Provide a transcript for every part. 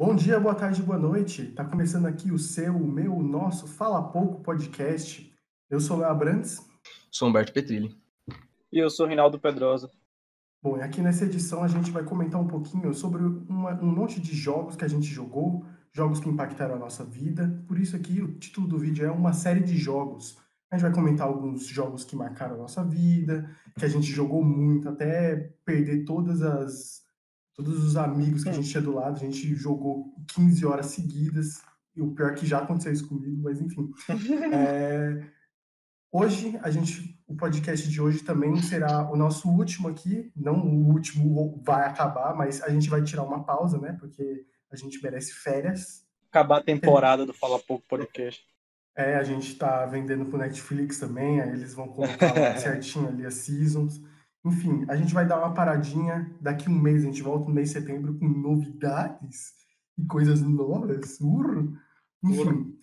Bom dia, boa tarde, boa noite. Tá começando aqui o seu, o meu, o nosso Fala Pouco podcast. Eu sou Léo Abrantes. Sou Humberto Petrilli. E eu sou Rinaldo Pedrosa. Bom, e aqui nessa edição a gente vai comentar um pouquinho sobre uma, um monte de jogos que a gente jogou, jogos que impactaram a nossa vida. Por isso aqui o título do vídeo é uma série de jogos. A gente vai comentar alguns jogos que marcaram a nossa vida, que a gente jogou muito até perder todas as todos os amigos que a gente tinha do lado, a gente jogou 15 horas seguidas, e o pior é que já aconteceu isso comigo, mas enfim. É, hoje, a gente, o podcast de hoje também será o nosso último aqui, não o último vai acabar, mas a gente vai tirar uma pausa, né, porque a gente merece férias. Acabar a temporada do Fala Pouco Podcast. É, a gente tá vendendo pro Netflix também, aí eles vão colocar certinho ali as seasons. Enfim, a gente vai dar uma paradinha. Daqui um mês, a gente volta no mês de setembro com novidades e coisas novas. Urro. Enfim,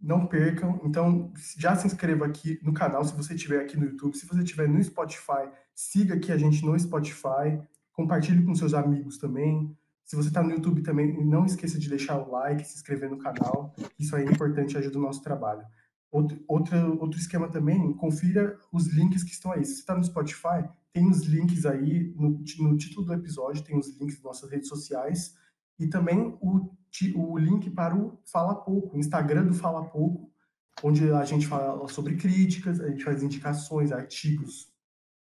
não percam. Então, já se inscreva aqui no canal se você estiver aqui no YouTube. Se você estiver no Spotify, siga aqui a gente no Spotify. Compartilhe com seus amigos também. Se você está no YouTube também, não esqueça de deixar o like, se inscrever no canal. Isso aí é importante, ajuda o nosso trabalho. Outro, outro, esquema também, confira os links que estão aí. Se você está no Spotify, tem os links aí no, no, título do episódio, tem os links das nossas redes sociais e também o, o link para o Fala Pouco, o Instagram do Fala Pouco, onde a gente fala sobre críticas, a gente faz indicações, artigos.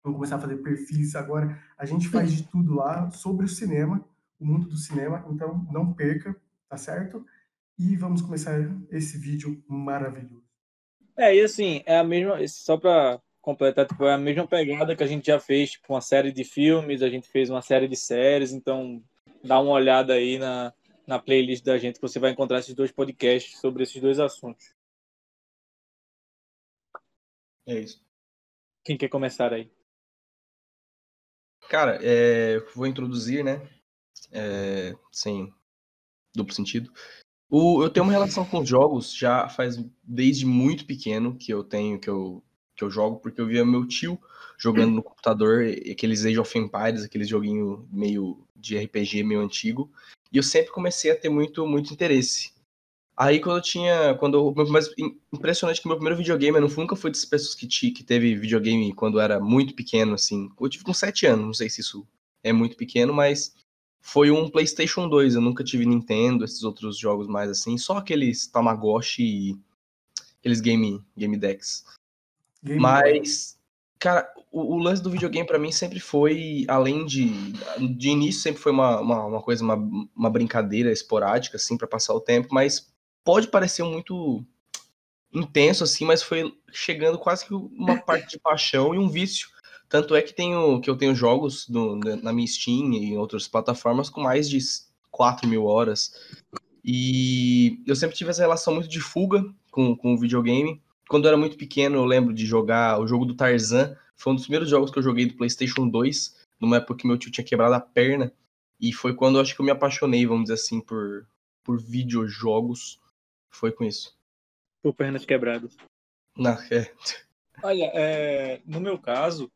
Vamos começar a fazer perfis agora. A gente faz de tudo lá sobre o cinema, o mundo do cinema, então não perca, tá certo? E vamos começar esse vídeo maravilhoso. É, e assim, é a mesma, só para completar, tipo, é a mesma pegada que a gente já fez, tipo, uma série de filmes, a gente fez uma série de séries, então dá uma olhada aí na, na playlist da gente que você vai encontrar esses dois podcasts sobre esses dois assuntos. É isso. Quem quer começar aí? Cara, é, vou introduzir, né? É, sem duplo sentido. O, eu tenho uma relação com os jogos já faz desde muito pequeno que eu tenho, que eu que eu jogo, porque eu via meu tio jogando no computador aqueles Age of Empires, aqueles joguinho meio de RPG meio antigo, e eu sempre comecei a ter muito muito interesse. Aí quando eu tinha, quando eu, mas impressionante que meu primeiro videogame, eu nunca fui dessas pessoas que, que teve videogame quando era muito pequeno, assim. Eu tive com 7 anos, não sei se isso é muito pequeno, mas foi um PlayStation 2. Eu nunca tive Nintendo, esses outros jogos mais assim, só aqueles Tamagotchi e aqueles game, game decks. Game Mas, cara, o, o, lance do videogame para mim sempre foi, além de. De início, sempre foi uma, uma, uma coisa, uma, uma brincadeira esporádica, assim, para passar o tempo, mas pode parecer muito intenso, assim, mas foi chegando quase que uma parte de paixão e um vício. Tanto é que, tenho, que eu tenho jogos no, na minha Steam e em outras plataformas com mais de 4 mil horas. E eu sempre tive essa relação muito de fuga com, com o videogame quando eu era muito pequeno, eu lembro de jogar o jogo do Tarzan. Foi um dos primeiros jogos que eu joguei do PlayStation 2, numa época que meu tio tinha quebrado a perna. E foi quando eu acho que eu me apaixonei, vamos dizer assim, por, por videojogos. Foi com isso. Por pernas quebradas. Não, é. Olha, é, no meu caso,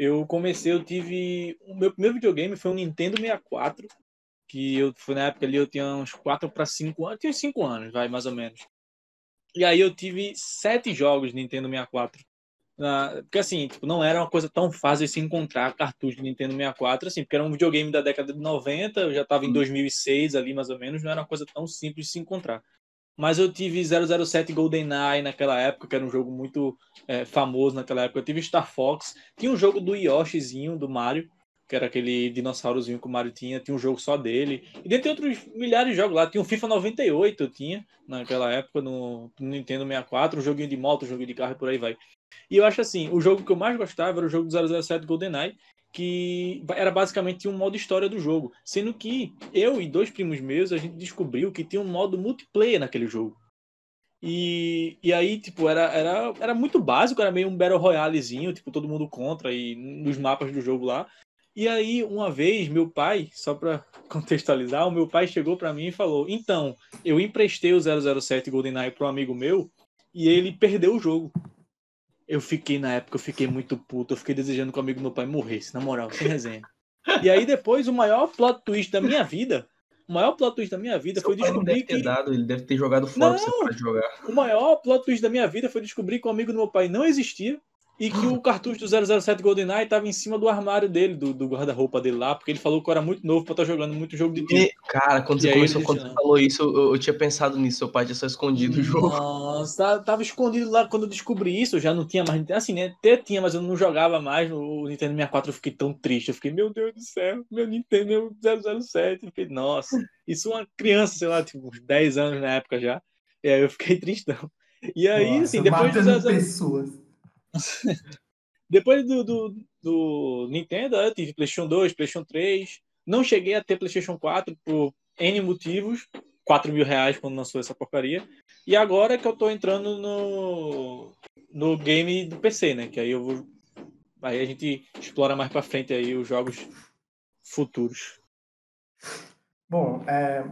eu comecei, eu tive. O meu primeiro videogame foi um Nintendo 64. Que eu foi na época ali, eu tinha uns 4 para 5 anos. Tinha 5 anos, vai, mais ou menos. E aí eu tive sete jogos Nintendo 64. Na, porque assim, tipo, não era uma coisa tão fácil de se encontrar cartucho de Nintendo 64, assim, porque era um videogame da década de 90, eu já estava em 2006 ali mais ou menos, não era uma coisa tão simples de se encontrar. Mas eu tive 007 GoldenEye naquela época, que era um jogo muito é, famoso naquela época. Eu tive Star Fox, tinha um jogo do Yoshizinho, do Mario, que era aquele dinossaurozinho que o Mario tinha, tinha um jogo só dele. E dentre outros milhares de jogos lá, tinha o FIFA 98, eu tinha, naquela época, no, no Nintendo 64, um joguinho de moto, um joguinho de carro e por aí vai. E eu acho assim, o jogo que eu mais gostava era o jogo do 007 GoldenEye, que era basicamente um modo história do jogo. Sendo que eu e dois primos meus, a gente descobriu que tinha um modo multiplayer naquele jogo. E, e aí, tipo, era, era, era muito básico, era meio um Battle Royalezinho, tipo, todo mundo contra e nos mapas do jogo lá. E aí, uma vez, meu pai, só para contextualizar, o meu pai chegou para mim e falou: Então, eu emprestei o 007 GoldenEye para um amigo meu e ele perdeu o jogo. Eu fiquei, na época, eu fiquei muito puto. Eu fiquei desejando que o amigo do meu pai morresse, na moral, sem resenha. E aí, depois, o maior plot twist da minha vida o maior plot twist da minha vida Seu foi descobrir que. dado, ele deve ter jogado fora pra Não! parar de jogar. O maior plot twist da minha vida foi descobrir que o amigo do meu pai não existia e que o cartucho do 007 GoldenEye estava em cima do armário dele, do, do guarda-roupa dele lá, porque ele falou que eu era muito novo pra estar jogando muito jogo de tiro. Cara, quando você começou, quando você falou isso, eu, eu tinha pensado nisso. Seu pai tinha só escondido o jogo. Nossa, tá- tava escondido lá quando eu descobri isso, eu já não tinha mais. Assim, né? Até tinha, mas eu não jogava mais no Nintendo 64. Eu fiquei tão triste. Eu fiquei, meu Deus do céu, meu Nintendo 007. Eu fiquei, nossa, isso uma criança, sei lá, tipo, uns 10 anos na época já. E aí eu fiquei tristão. E aí, Nossa, assim, depois do matando 007 pessoas. Depois do, do, do Nintendo, eu tive PlayStation 2, PlayStation 3. Não cheguei a ter PlayStation 4 por N motivos. 4 mil reais quando lançou essa porcaria. E agora é que eu tô entrando no, no game do PC, né? Que aí eu vou. Aí a gente explora mais pra frente aí os jogos futuros. Bom, é,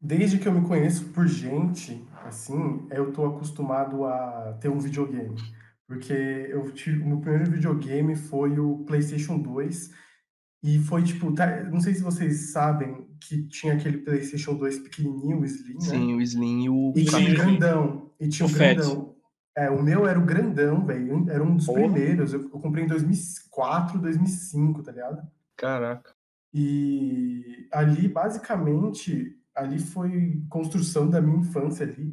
desde que eu me conheço por gente, assim, eu tô acostumado a ter um videogame. Porque eu tive, o meu primeiro videogame foi o PlayStation 2. E foi tipo, tá- não sei se vocês sabem que tinha aquele PlayStation 2 pequenininho, o Slim, né? Sim, o Slim e o. E tinha o grandão. E tinha O o grandão. É, o meu era o grandão, velho. Era um dos Porra. primeiros. Eu, eu comprei em 2004, 2005, tá ligado? Caraca. E ali, basicamente, ali foi construção da minha infância ali.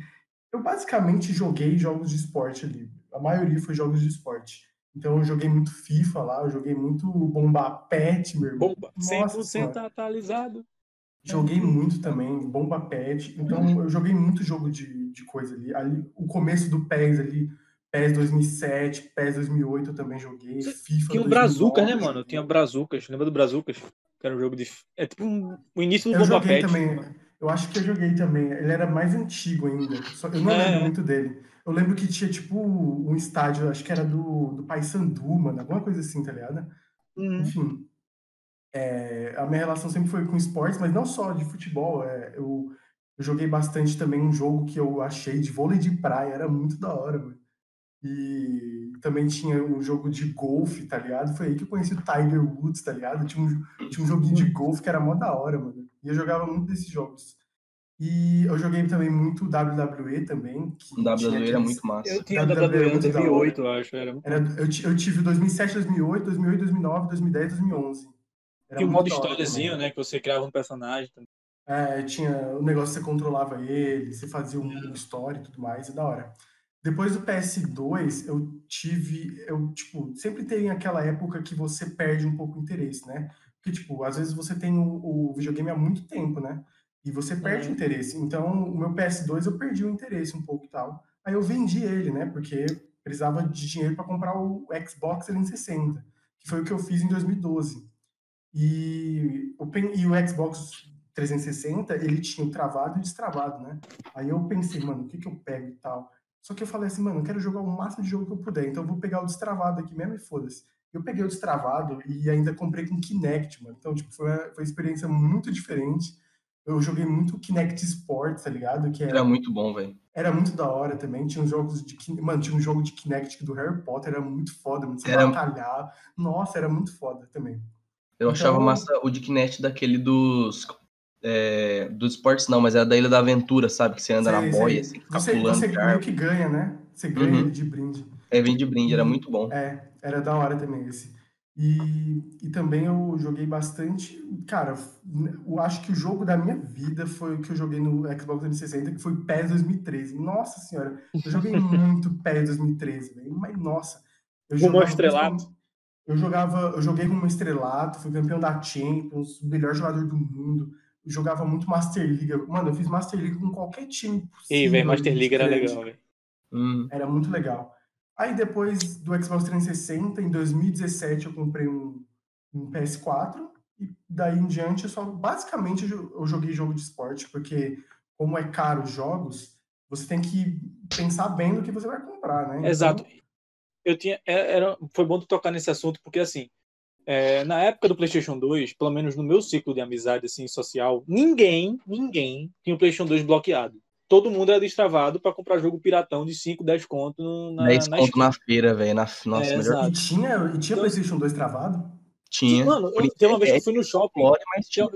Eu basicamente joguei jogos de esporte ali. A maioria foi jogos de esporte. Então eu joguei muito FIFA lá, eu joguei muito Bomba Pet, meu irmão. Bomba, Nossa 100% senhora. atualizado. Joguei muito também, Bomba Pet. Então eu joguei muito jogo de, de coisa ali. ali. O começo do PES ali, PES 2007, PES 2008 eu também joguei. FIFA Tinha o 2009 Brazucas, né, mano? Tinha Brazucas. Lembra do Brazucas? Que era um jogo de. É tipo um- o início do Eu Bomba joguei Pet. também. Eu acho que eu joguei também. Ele era mais antigo ainda. Só, eu não É. lembro muito dele. Eu lembro que tinha, tipo, um estádio, acho que era do, do Paysandu, mano. Alguma coisa assim, tá ligado? Uhum. Enfim. é, a minha relação sempre foi com esportes, mas não só de futebol. é, eu, eu joguei bastante também um jogo que eu achei de vôlei de praia. Era muito da hora, mano. E também tinha um jogo de golfe, tá ligado? Foi aí que eu conheci o Tiger Woods, tá ligado? Tinha um, tinha um joguinho de golfe que era mó da hora, mano. E eu jogava muito desses jogos. E eu joguei também muito WWE também. Que O WWE tinha era aqueles- muito massa. Eu tinha WWE WWE em muito da 2008, eu acho. Era... Era, eu, ti- eu tive 2007, 2008, 2008, 2009, 2010, 2011. Era Tinha o muito modo também. né? Que você criava um personagem. também. É, tinha o negócio que você controlava ele, você fazia um É. story e tudo mais, é da hora. Depois do PS2, eu tive, eu, tipo, sempre tem aquela época que você perde um pouco o interesse, né? Porque, tipo, às vezes você tem o, o videogame há muito tempo, né? E você perde o interesse. Então, o meu PS2 eu perdi o interesse um pouco e tal. Aí eu vendi ele, né? Porque precisava de dinheiro para comprar o Xbox 360, que foi o que eu fiz em 2012. E o, e o Xbox 360, ele tinha o travado e o destravado, né? Aí eu pensei, mano, o que que eu pego e tal? Só que eu falei assim, mano, eu quero jogar o máximo de jogo que eu puder, então eu vou pegar o destravado aqui mesmo e foda-se. Eu peguei o destravado e ainda comprei com Kinect, mano. Então, tipo, foi uma, foi uma experiência muito diferente. Eu joguei muito Kinect Sports, tá ligado? Que Era muito bom, velho. era muito da hora também. Tinha uns jogos de. Mano, tinha um jogo de Kinect do Harry Potter, era muito foda, mano. Você Era- batalhar. Nossa, era muito foda também. Eu achava Então- massa o de Kinect daquele dos. É, dos esportes não, mas era da Ilha da Aventura, sabe? Que você anda na Sei, boia, sei. assim, Você, pulando você meio que ganha, né? Você ganha Uhum. de brinde. É, vem de brinde, era muito bom. É, era da hora também esse. E, e também eu joguei bastante. Cara, eu acho que o jogo da minha vida foi o que eu joguei no Xbox 360, que foi PES 2013. Nossa senhora, eu joguei muito PES 2013, velho. Mas nossa, eu Rumo ao jogava estrelato. Eu jogava, eu joguei como estrelato, fui campeão da Champions, o melhor jogador do mundo. Eu jogava muito Master League. Mano, eu fiz Master League com qualquer time possível. Ei, velho, Master League era legal, velho. Hum, Era muito legal. Aí depois do Xbox 360, em 2017, eu comprei um, um PS4 e daí em diante eu só basicamente eu jo- eu joguei jogo de esporte, porque como é caro os jogos, você tem que pensar bem no que você vai comprar, né? Então, Exato. Eu tinha. é- Era, foi bom tu tocar nesse assunto, porque assim. é, na época do PlayStation 2, pelo menos no meu ciclo de amizade assim, social, ninguém, ninguém tinha o PlayStation 2 bloqueado. Todo mundo era destravado para comprar jogo piratão de 5, 10 conto no- na, 10 na conto na feira, velho. Na... Nossa, É, melhor. E tinha, e tinha Então- PlayStation 2 travado? tinha. Mano, eu, tem uma vez que eu fui no shopping. Glória, mas tinha.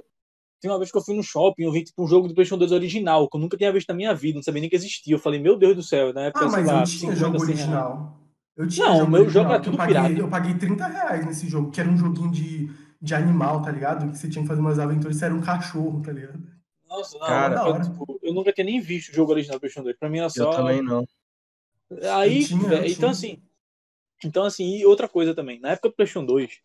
Tem uma vez que eu fui no shopping, eu vi tipo, um jogo do PlayStation 2 original, que eu nunca tinha visto na minha vida, não sabia nem que existia. Eu falei, meu Deus do céu, na época, Ah, mas lá, eu tinha 50, jogo 100 reais. original. Eu tinha Não, jogo meu original, jogo era que eu tudo paguei, pirata. eu paguei 30 reais nesse jogo, que era um joguinho de, de animal, tá ligado? Que você tinha que fazer umas aventuras, você era um cachorro, tá ligado? Nossa, não, Cara, da eu, tipo, eu nunca tinha nem visto o jogo original do PlayStation 2. Pra mim era Eu só. também não. Aí, Eu eu tinha. então assim. Então, assim, e outra coisa também. Na época do PlayStation 2,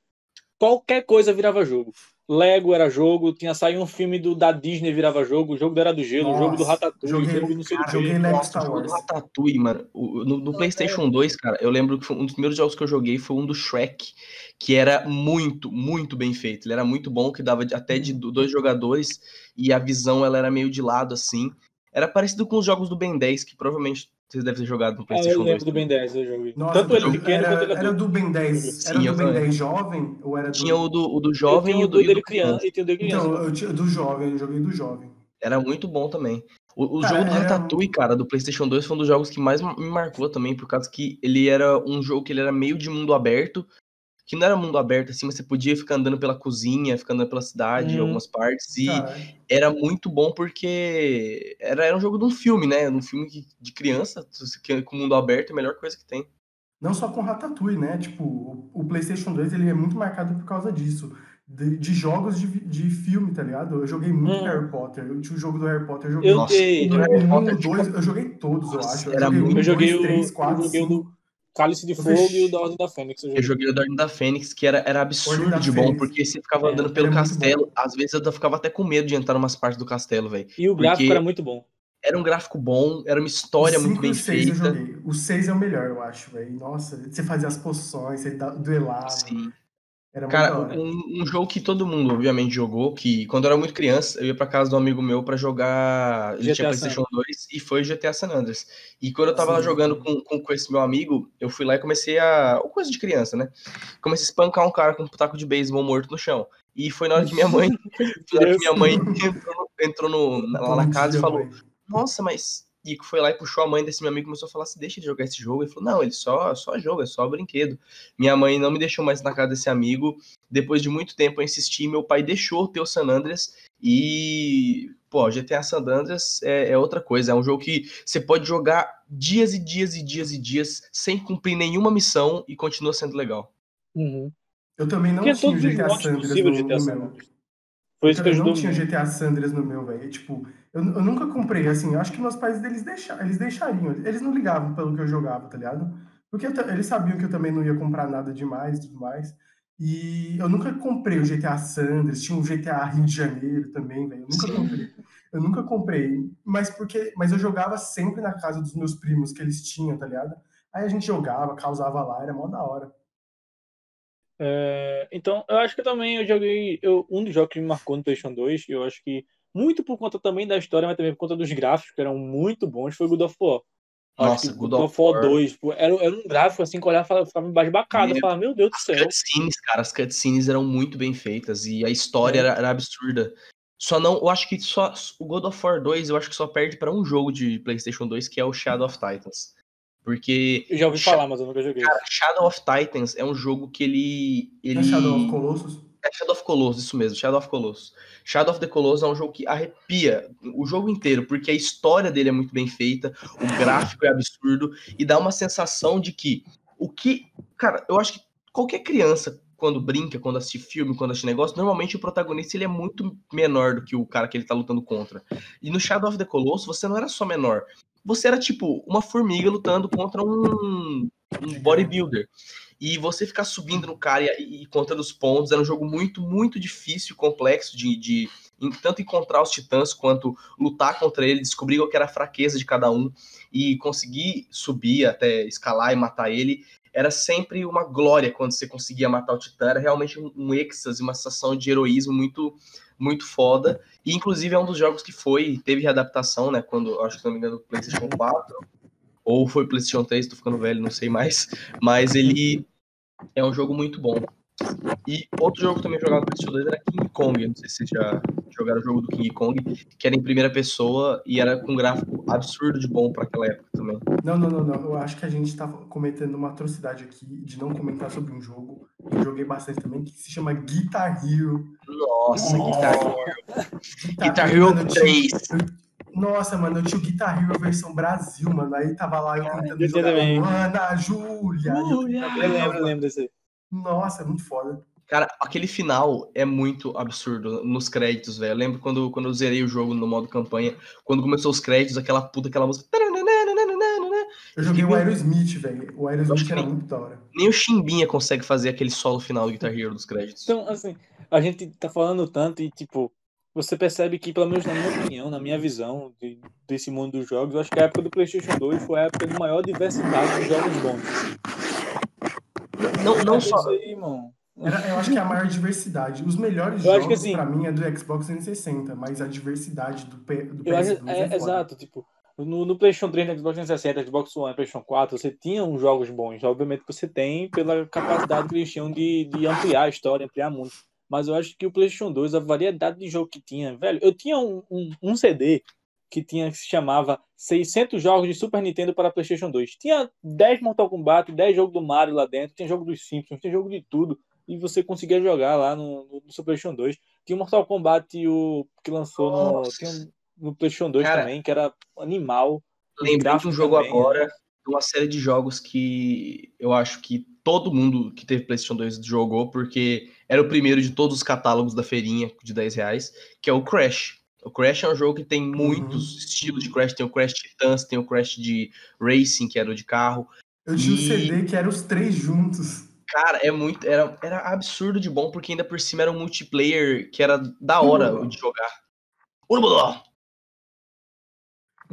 qualquer coisa virava jogo. Lego era jogo, tinha saído um filme do, da Disney virava jogo, o jogo Era do Gelo, o jogo do Ratatouille, o joguei- jogo do não sei o cara, quê. joguei Lego Star jogo do Wars. Ratatouille, mano. o- No, no PlayStation 2, cara, eu lembro que foi um dos primeiros jogos que eu joguei foi um do Shrek, que era muito, muito bem feito. Ele era muito bom, que dava até de do- dois jogadores e a visão ela era meio de lado assim. Era parecido com os jogos do Ben 10, que provavelmente vocês devem ter jogado no Ah, eu PlayStation 2. lembro do Ben 10, eu joguei. Nossa, Tanto ele pequeno era, quanto ele era adulto. do Ben 10, era Sim, do Ben também. 10 jovem ou era do... Tinha o do, o do jovem e o do, e dele criança. e o dele criança. Então, eu tinha do jovem, eu joguei do jovem. Era muito bom também. O, o Cara, jogo do era- Ratatouille, cara, do PlayStation 2 foi um dos jogos que mais me marcou também, por causa que ele era um jogo que ele era meio de mundo aberto, que não era mundo aberto assim, mas você podia ficar andando pela cozinha, ficar andando pela cidade, em Hum. algumas partes, e Cara, era muito bom porque era, era um jogo de um filme, né? Um filme de criança, com mundo aberto é a melhor coisa que tem. não só com Ratatouille, né? Tipo, o, PlayStation 2 ele é muito marcado por causa disso. De, de jogos de, de filme, tá ligado? Eu joguei muito Hum. Harry Potter. Eu tinha o jogo do Harry Potter, eu joguei. Eu Nossa, dei. o do Harry Potter, o dois, eu joguei todos, eu Nossa, acho. Eu era joguei muito- um, Eu joguei dois, o, três, eu quatro, joguei o Cálice de Fogo e o da Ordem da Fênix. Eu Eu joguei. joguei o da Ordem da Fênix, que era, era absurdo de bom, Fênix. porque você ficava É, andando pelo castelo. Às vezes eu ficava até com medo de entrar em umas partes do castelo, velho. E o gráfico era muito bom. Era um gráfico bom, era uma história muito 5 e bem o 6 eu feita. joguei. O 6 é o melhor, eu acho, velho. Nossa, você fazia as poções, você duelava. Sim. Era Cara, um, um jogo que todo mundo, obviamente, jogou, que quando eu era muito criança, eu ia pra casa de um amigo meu pra jogar. Ele GTA tinha PlayStation 2 e foi GTA San Andreas. E quando eu tava lá jogando com, com, com esse meu amigo, eu fui lá e comecei a. Coisa de criança, né? Comecei a espancar um cara com um taco de beisebol morto no chão. E foi na hora que minha mãe. na hora que minha mãe entrou, no- entrou no- na- lá na casa e falou: nossa, mas. E foi lá e puxou a mãe desse meu amigo e começou a falar assim: deixa ele jogar esse jogo. Ele falou: não, ele só, só jogo, é só brinquedo. Minha mãe não me deixou mais na casa desse amigo. Depois de muito tempo eu insisti, meu pai deixou ter o San Andreas. E, pô, GTA San Andreas é, é outra coisa. É um jogo que você pode jogar dias e dias e dias e dias sem cumprir nenhuma missão e continua sendo legal. Uhum. Eu também não Tinha tinha o todos GTA San Andreas no, GTA no San meu. Andreas. Foi isso que eu não tinha. GTA San Andreas no meu, velho. Tipo, eu, eu nunca comprei, assim, eu acho que meus pais eles, deixa, eles deixariam, eles não ligavam pelo que eu jogava, tá ligado? Porque eu eles sabiam que eu também não ia comprar nada demais e tudo mais. E eu nunca comprei o GTA San Andreas, tinha o GTA Rio de Janeiro também, velho. Eu nunca Sim. comprei. Eu nunca comprei, mas porque, mas eu jogava sempre na casa dos meus primos que eles tinham, tá ligado? Aí a gente jogava, causava lá, era mó da hora. É, então, eu acho que também eu joguei. Eu, um dos jogos que me marcou no PlayStation 2, eu acho que muito por conta também da história, mas também por conta dos gráficos, que eram muito bons, foi o God of War. Acho Nossa, que God God of War War. 2, pô, era, era um gráfico assim que eu olhava e ficava embasbacado. Eu Meu falava, meu Deus do As céu. cutscenes, cara, as cutscenes eram muito bem feitas e a história É. era, era absurda. Só não, eu acho que só o God of War 2, eu acho que só perde pra um jogo de PlayStation 2, que é o Shadow of Titans. Porque Eu já ouvi Sha- falar, mas eu nunca joguei. cara, Shadow of Titans é um jogo que ele ele É Shadow of Colossus? É Shadow of Colossus, isso mesmo, Shadow of Colossus. Shadow of the Colossus é um jogo que arrepia o jogo inteiro, porque a história dele é muito bem feita, o gráfico é absurdo e dá uma sensação de que o que, cara, eu acho que qualquer criança quando brinca, quando assiste filme, quando assiste negócio, normalmente o protagonista ele é muito menor do que o cara que ele tá lutando contra. E no Shadow of the Colossus você não era só menor, você era tipo uma formiga lutando contra um, um bodybuilder. E você ficar subindo no cara e, e contando os pontos era um jogo muito, muito difícil e complexo de, de em- tanto encontrar os titãs quanto lutar contra ele, descobrir qual que era a fraqueza de cada um e conseguir subir até escalar e matar ele. Era sempre uma glória quando você conseguia matar o titã. Era realmente um, um êxtase, uma sensação de heroísmo muito, muito foda. E inclusive é um dos jogos que foi, teve readaptação, né? Quando, acho que se não me engano, PlayStation 4 ou foi PlayStation 3, tô ficando velho, não sei mais. Mas ele é um jogo muito bom. E outro jogo que também jogava no PlayStation 2 era King Kong. Não sei se vocês já jogaram o jogo do King Kong, que era em primeira pessoa e era com um gráfico absurdo de bom para aquela época também. Não, não, não, não. Eu acho que a gente tá cometendo uma atrocidade aqui de não comentar sobre um jogo eu joguei bastante também, que se chama Guitar Hero. Nossa. Guitar Hero. Guitar, Guitar Hero mano, eu tinha- 3. Nossa, mano, eu tinha o Guitar Hero versão Brasil, mano. Aí tava lá eu tentando eu jogar também. Ana, Júlia. e eu lembro, eu lembro desse aí. Nossa, é muito foda. Cara, aquele final é muito absurdo nos créditos, velho. Eu lembro quando, quando eu zerei o jogo no modo campanha, quando começou os créditos, aquela puta, aquela música. Eu joguei o Aerosmith, velho. O Aerosmith era nem- muito da hora. Nem o Chimbinha consegue fazer aquele solo final do Guitar Hero dos créditos. Então, assim, a gente tá falando tanto e, tipo, você percebe que, pelo menos na minha opinião, na minha visão de- desse mundo dos jogos, eu acho que a época do PlayStation 2 foi a época de maior diversidade de jogos bons. não, não É só. Aí, irmão. Era- eu acho que é a maior diversidade. Os melhores Eu acho jogos, que assim- pra mim, é do Xbox 360, mas a diversidade do, P, do Eu acho, PS2 é, é, exato, tipo, no, no PlayStation 3, no Xbox 360, Xbox One, PlayStation 4, você tinha uns jogos bons. Obviamente que você tem pela capacidade que eles tinham de, de ampliar a história, ampliar muito. Mas eu acho que o PlayStation 2, a variedade de jogo que tinha, velho, eu tinha um, um, um CD que tinha que se chamava 600 jogos de Super Nintendo para PlayStation 2. Tinha 10 Mortal Kombat, 10 jogos do Mario lá dentro, tinha jogo dos Simpsons, tinha jogo de tudo. E você conseguia jogar lá no, no, no Super PlayStation 2. Tinha o Mortal Kombat o, que lançou no, um- no PlayStation 2 Cara, também, que era animal. Lembrei de um jogo também, agora, de uma série de jogos que eu acho que todo mundo que teve PlayStation 2 jogou, porque era o primeiro de todos os catálogos da feirinha de 10 reais, que é o Crash. O Crash é um jogo que tem muitos estilos de Crash. Tem o Crash Titans, tem o Crash de Racing, que era o de carro. Eu tinha E- CD que era os três juntos. Cara, é muito. Era, era absurdo de bom, porque ainda por cima era um multiplayer que era da hora Uhum. de jogar. Urubuló!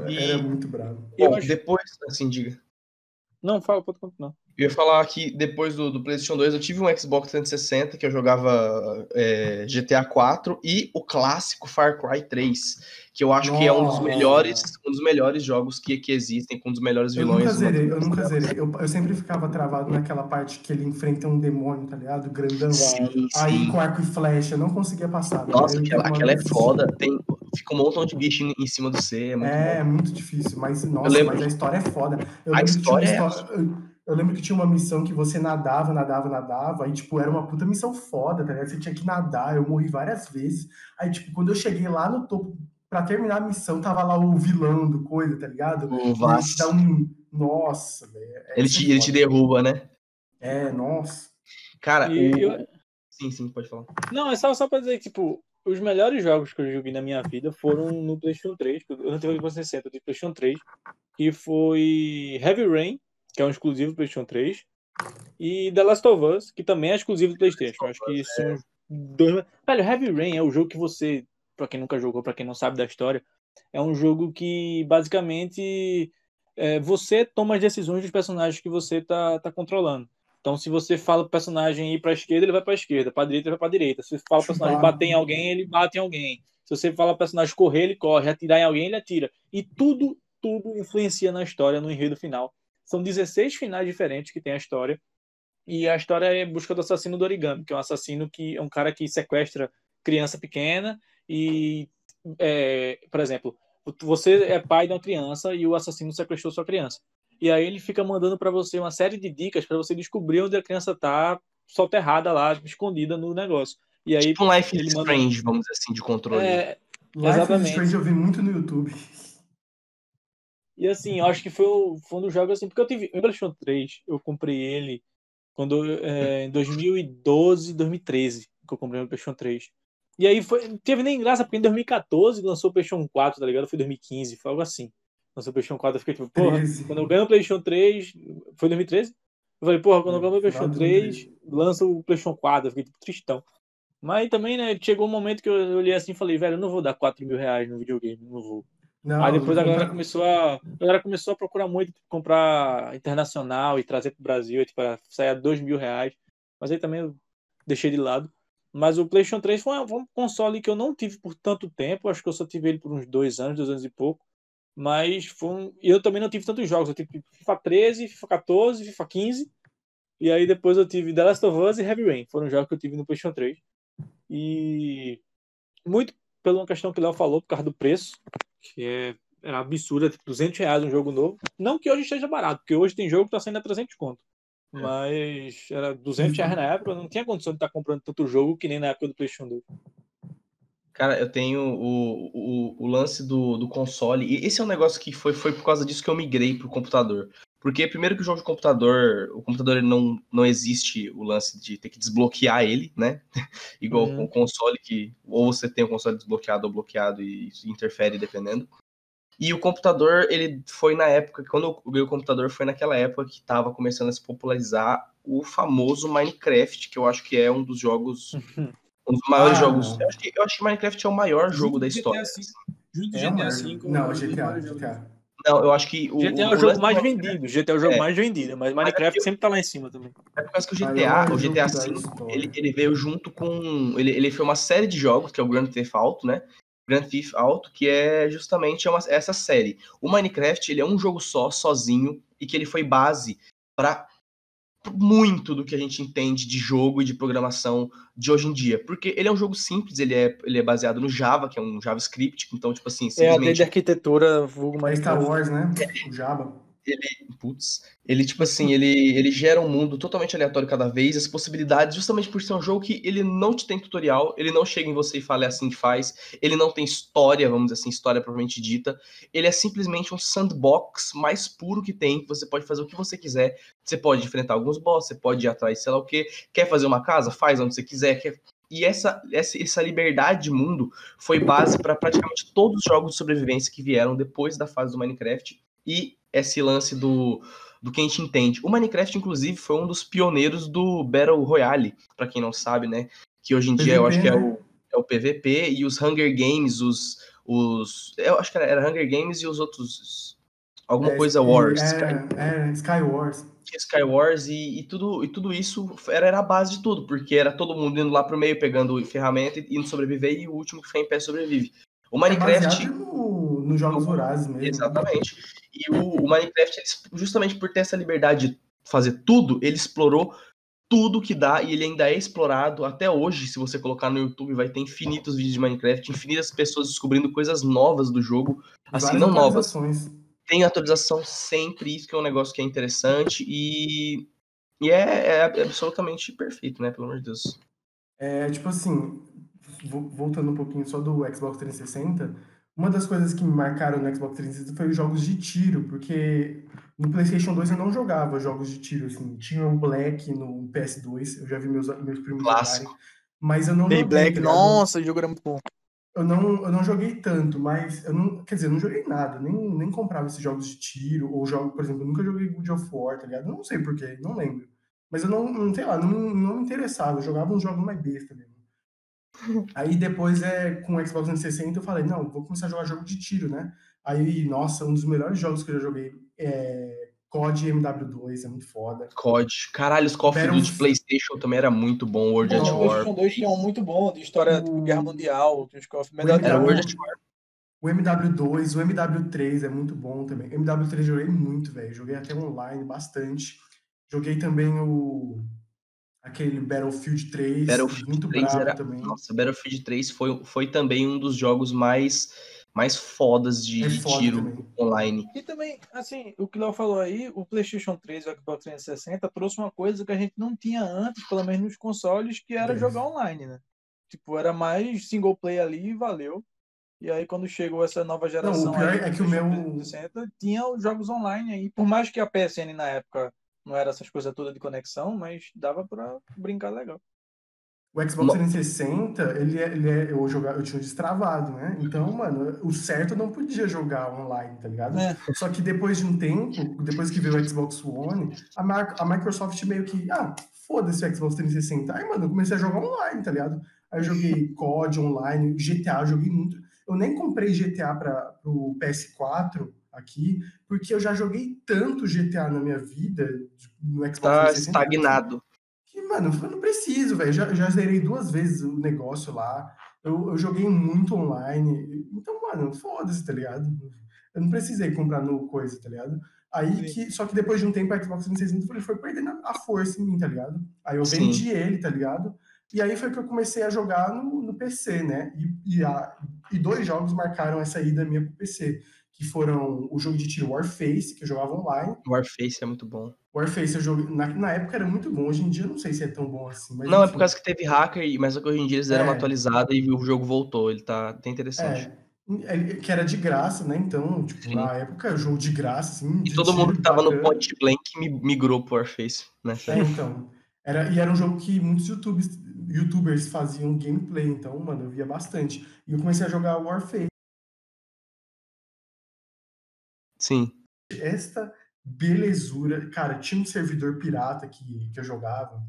E- Era muito bravo. Eu Bom, acho- depois, assim, diga. Não, fala, pode continuar. Eu ia falar que depois do, do PlayStation 2 eu tive um Xbox 360 que eu jogava é, GTA 4 e o clássico Far Cry 3, que eu acho que é um dos Nossa. melhores, um dos melhores jogos que, que existem, com um dos melhores Eu vilões. nunca do zerei, eu nunca zerei. Eu, eu sempre ficava travado naquela parte que ele enfrenta um demônio, tá ligado? Grandão. Sim, Aí sim. com arco e flecha, eu não conseguia passar. Nossa, Eu aquela, aquela é foda. Tem, fica um montão de bicho em, em cima do C, é muito É, muito difícil, mas nossa, lembro- mas a história é foda. Eu A lembro que tinha uma história é eu, lembro que tinha uma missão que você nadava, nadava, nadava, aí, tipo, era uma puta missão foda, tá ligado? Você tinha que nadar, eu morri várias vezes. Aí, tipo, quando eu cheguei lá no topo, pra terminar a missão, tava lá o vilão do coisa, tá ligado? O te dá um. Nossa, velho. é- ele isso te, é ele te derruba, né? É, nossa. Cara, E o... eu- Sim, sim, pode falar. Não, é só, só pra dizer que, tipo, os melhores jogos que eu joguei na minha vida foram no PlayStation 3, porque eu não tive o Xbox 360, eu tive PlayStation 3, que foi Heavy Rain, que é um exclusivo do PlayStation 3, e The Last of Us, que também é exclusivo do PlayStation. Eu acho que são os dois. Velho, Heavy Rain é o jogo que você, pra quem nunca jogou, pra quem não sabe da história, é um jogo que basicamente é, você toma as decisões dos personagens que você tá, tá controlando. Então, se você fala pro personagem ir pra esquerda, ele vai pra esquerda, pra direita, ele vai pra direita. Se você fala pro personagem bater em alguém, ele bate em alguém. Se você fala pro personagem correr, ele corre, atirar em alguém, ele atira. E tudo, tudo influencia na história, no enredo final. São 16 finais diferentes que tem a história. E a história é em busca do assassino do origami, que é um assassino que é um cara que sequestra criança pequena e, é, por exemplo, você é pai de uma criança e o assassino sequestrou sua criança. E aí ele fica mandando para você uma série de dicas para você descobrir onde a criança tá soterrada lá, escondida no negócio. E aí Tipo um Life ele is manda- Strange, vamos dizer assim, de controle. é, Life is Exatamente. Strange eu vi muito no YouTube. E assim, eu acho que foi, o- foi um dos jogos assim, porque eu tive o PlayStation 3, eu comprei ele quando é, em 2012, 2013, que eu comprei o PlayStation 3. E aí foi, não teve nem graça, porque em 2014 lançou o PlayStation 4, tá ligado? Foi 2015, foi algo assim. Lançou o PlayStation 4, eu fiquei tipo, porra, 13. quando eu ganho o PlayStation 3, foi 2013? Eu falei, porra, quando eu ganho o PlayStation de 3, lança o PlayStation 4, eu fiquei tipo, tristão. Mas também, né, chegou um momento que eu olhei assim e falei, velho, eu não vou dar 4 mil reais no videogame, não vou. Não, Aí depois a galera compra- começou a, a galera começou a procurar muito tipo, comprar internacional e trazer pro Brasil, e, tipo, sair a dois mil reais. Mas aí também eu deixei de lado. Mas o PlayStation 3 foi um, foi um console que eu não tive por tanto tempo. Acho que eu só tive ele por uns dois anos, dois anos e pouco. Mas foi um... eu também não tive tantos jogos. Eu tive FIFA 13, FIFA 14, FIFA 15. E aí depois eu tive The Last of Us e Heavy Rain. Foram jogos que eu tive no PlayStation 3. E muito pela uma questão que o Léo falou, por causa do preço, que é, era absurda, tipo, 200 reais um jogo novo. Não que hoje esteja barato, porque hoje tem jogo que tá saindo a 300 conto. Mas era 200 reais na época, não tinha condição de estar comprando tanto jogo que nem na época do PlayStation 2. Cara, eu tenho o, o, o lance do, do console, e esse é um negócio que foi, foi por causa disso que eu migrei pro computador. Porque, primeiro, que o jogo de computador, o computador não, não existe o lance de ter que desbloquear ele, né? Igual Uhum. com o console, que ou você tem o console desbloqueado ou bloqueado e isso interfere dependendo. E o computador, ele foi na época, quando eu ganhei o computador, foi naquela época que estava começando a se popularizar o famoso Minecraft, que eu acho que é um dos jogos, um dos maiores Ah, jogos. Eu acho, que, eu acho que Minecraft é o maior jogo da história. Junto do É uma... Não, GTA, GTA. Não, eu acho que o, GTA é o o jogo mais do- vendido. GTA é o jogo É. mais vendido, mas Minecraft sempre tá lá em cima também. É por causa que o GTA, o GTA V, ele, ele veio junto com. Ele, ele foi uma série de jogos, que é o Grand Theft Auto, né? Grand Theft Auto, que é justamente uma, essa série. O Minecraft, ele é um jogo só, sozinho, e que ele foi base para muito do que a gente entende de jogo e de programação de hoje em dia. Porque ele é um jogo simples, ele é, ele é baseado no Java, que é um JavaScript, então, tipo assim, É a simplesmente. de arquitetura vulgo É Star Minecraft. Wars, né? O Java. Putz, ele, tipo assim, ele, ele gera um mundo totalmente aleatório cada vez, as possibilidades, justamente por ser um jogo que ele não te tem tutorial, ele não chega em você e fala é assim que faz, ele não tem história, vamos dizer assim, história propriamente dita, ele é simplesmente um sandbox mais puro que tem, você pode fazer o que você quiser, você pode enfrentar alguns boss, você pode ir atrás, sei lá o que, quer fazer uma casa, faz onde você quiser, quer... E essa, essa, essa liberdade de mundo foi base para praticamente todos os jogos de sobrevivência que vieram depois da fase do Minecraft. E esse lance do, do que a gente entende. O Minecraft, inclusive, foi um dos pioneiros do Battle Royale, para quem não sabe, né? Que hoje em dia eu PVP, acho que é né? o, é o PVP e os Hunger Games, os. os eu acho que era, era Hunger Games e os outros. Alguma É, coisa e- Wars. É, é, Sky Wars. Sky Wars e, e tudo, e tudo isso era, era a base de tudo, porque era todo mundo indo lá pro meio, pegando ferramenta e indo sobreviver, e o último que ficar em pé sobrevive. O É Minecraft. no, nos Jogos Vorazes mesmo. Exatamente. E o, o Minecraft, ele, justamente por ter essa liberdade de fazer tudo, ele explorou tudo que dá e ele ainda é explorado até hoje. Se você colocar no YouTube, vai ter infinitos vídeos de Minecraft, infinitas pessoas descobrindo coisas novas do jogo, assim, Várias não novas. atualizações. Tem atualização sempre, isso que é um negócio que é interessante e, e é, é absolutamente perfeito, né? Pelo amor de Deus. É, tipo assim, vo- voltando um pouquinho só do Xbox 360, uma das coisas que me marcaram no Xbox 360 foi os jogos de tiro, porque no PlayStation 2 eu não jogava jogos de tiro, assim. Tinha o Black no PS2, eu já vi meus, meus primos Clássico. jogarem, mas eu não Day joguei, Black, nossa, o jogo era muito bom. Eu não, eu não joguei tanto, mas eu não, quer dizer, eu não joguei nada, nem, nem comprava esses jogos de tiro, ou jogo, por exemplo, eu nunca joguei God of War, tá ligado? Eu não sei porquê, não lembro. Mas eu não, não sei lá, não, não me interessava, eu jogava uns jogos mais besta mesmo. Aí depois, é, com o Xbox 360, eu falei, não, vou começar a jogar jogo de tiro, né? Aí, nossa, um dos melhores jogos que eu já joguei é COD MW2, é muito foda. COD. Caralho, os Call of Duty PlayStation também era muito bom. World at War. PlayStation 2 tinha um muito bom, de história tipo, O- Guerra Mundial, tinha os Call of Era Era o- World at War. O MW2, o MW3 é muito bom também. MW3 eu joguei muito, velho. Joguei até online bastante. Joguei também o aquele Battlefield 3, Battlefield muito 3 bravo era. também. Nossa, Battlefield 3 foi, foi também um dos jogos mais, mais fodas de, É de foda tiro também. online. E também, assim, o que o Léo falou aí, o PlayStation 3 e o Xbox 360 trouxe uma coisa que a gente não tinha antes, pelo menos nos consoles, que era Yes. jogar online, né? Tipo, era mais single play ali e valeu. E aí, quando chegou essa nova geração pior aí, é que o meu- 360, tinha os jogos online aí. Por mais que a PSN na época não era essas coisas todas de conexão, mas dava pra brincar legal. O Xbox Não. 360, ele, é- ele é, eu, jogava, eu tinha o destravado, né? Então, mano, o certo eu não podia jogar online, tá ligado? É. Só que depois de um tempo, depois que veio o Xbox One, a, Mar- a Microsoft meio que, ah, foda-se o Xbox 360. Aí, mano, eu comecei a jogar online, tá ligado? Aí eu joguei COD online, GTA, eu joguei muito. Eu nem comprei GTA para pro PS4 aqui, porque eu já joguei tanto GTA na minha vida no Xbox Tá 360. estagnado. Que, mano, eu não preciso, velho. Já, já zerei duas vezes o negócio lá. Eu, eu joguei muito online. Então, mano, foda-se, tá ligado? Eu não precisei comprar no coisa, tá ligado? Aí Sim. que. Só que depois de um tempo, o Xbox 360 foi, foi perdendo a a força em mim, tá ligado? Aí eu Sim. vendi ele, tá ligado? E aí foi que eu comecei a jogar no, no PC, né? E, e, a- e dois jogos marcaram essa ida minha pro PC. Que foram o jogo de tiro Warface, que eu jogava online. Warface é muito bom. Warface eu joguei. Na, na época era muito bom, hoje em dia eu não sei se é tão bom assim. Mas, Não, é enfim. por causa que teve hacker, mas que hoje em dia eles deram uma É. atualizada e o jogo voltou. Ele tá até interessante. É, é, que era de graça, né? Então, tipo, Sim. na época, jogo de graça, assim. E todo mundo que tava no bacana. Point Blank mi- migrou pro Warface, né? É, então. Era, e era um jogo que muitos YouTubers, YouTubers faziam gameplay, então, mano, eu via bastante. E eu comecei a jogar Warface. Sim. Esta belezura. Cara, tinha um servidor pirata que, que eu jogava,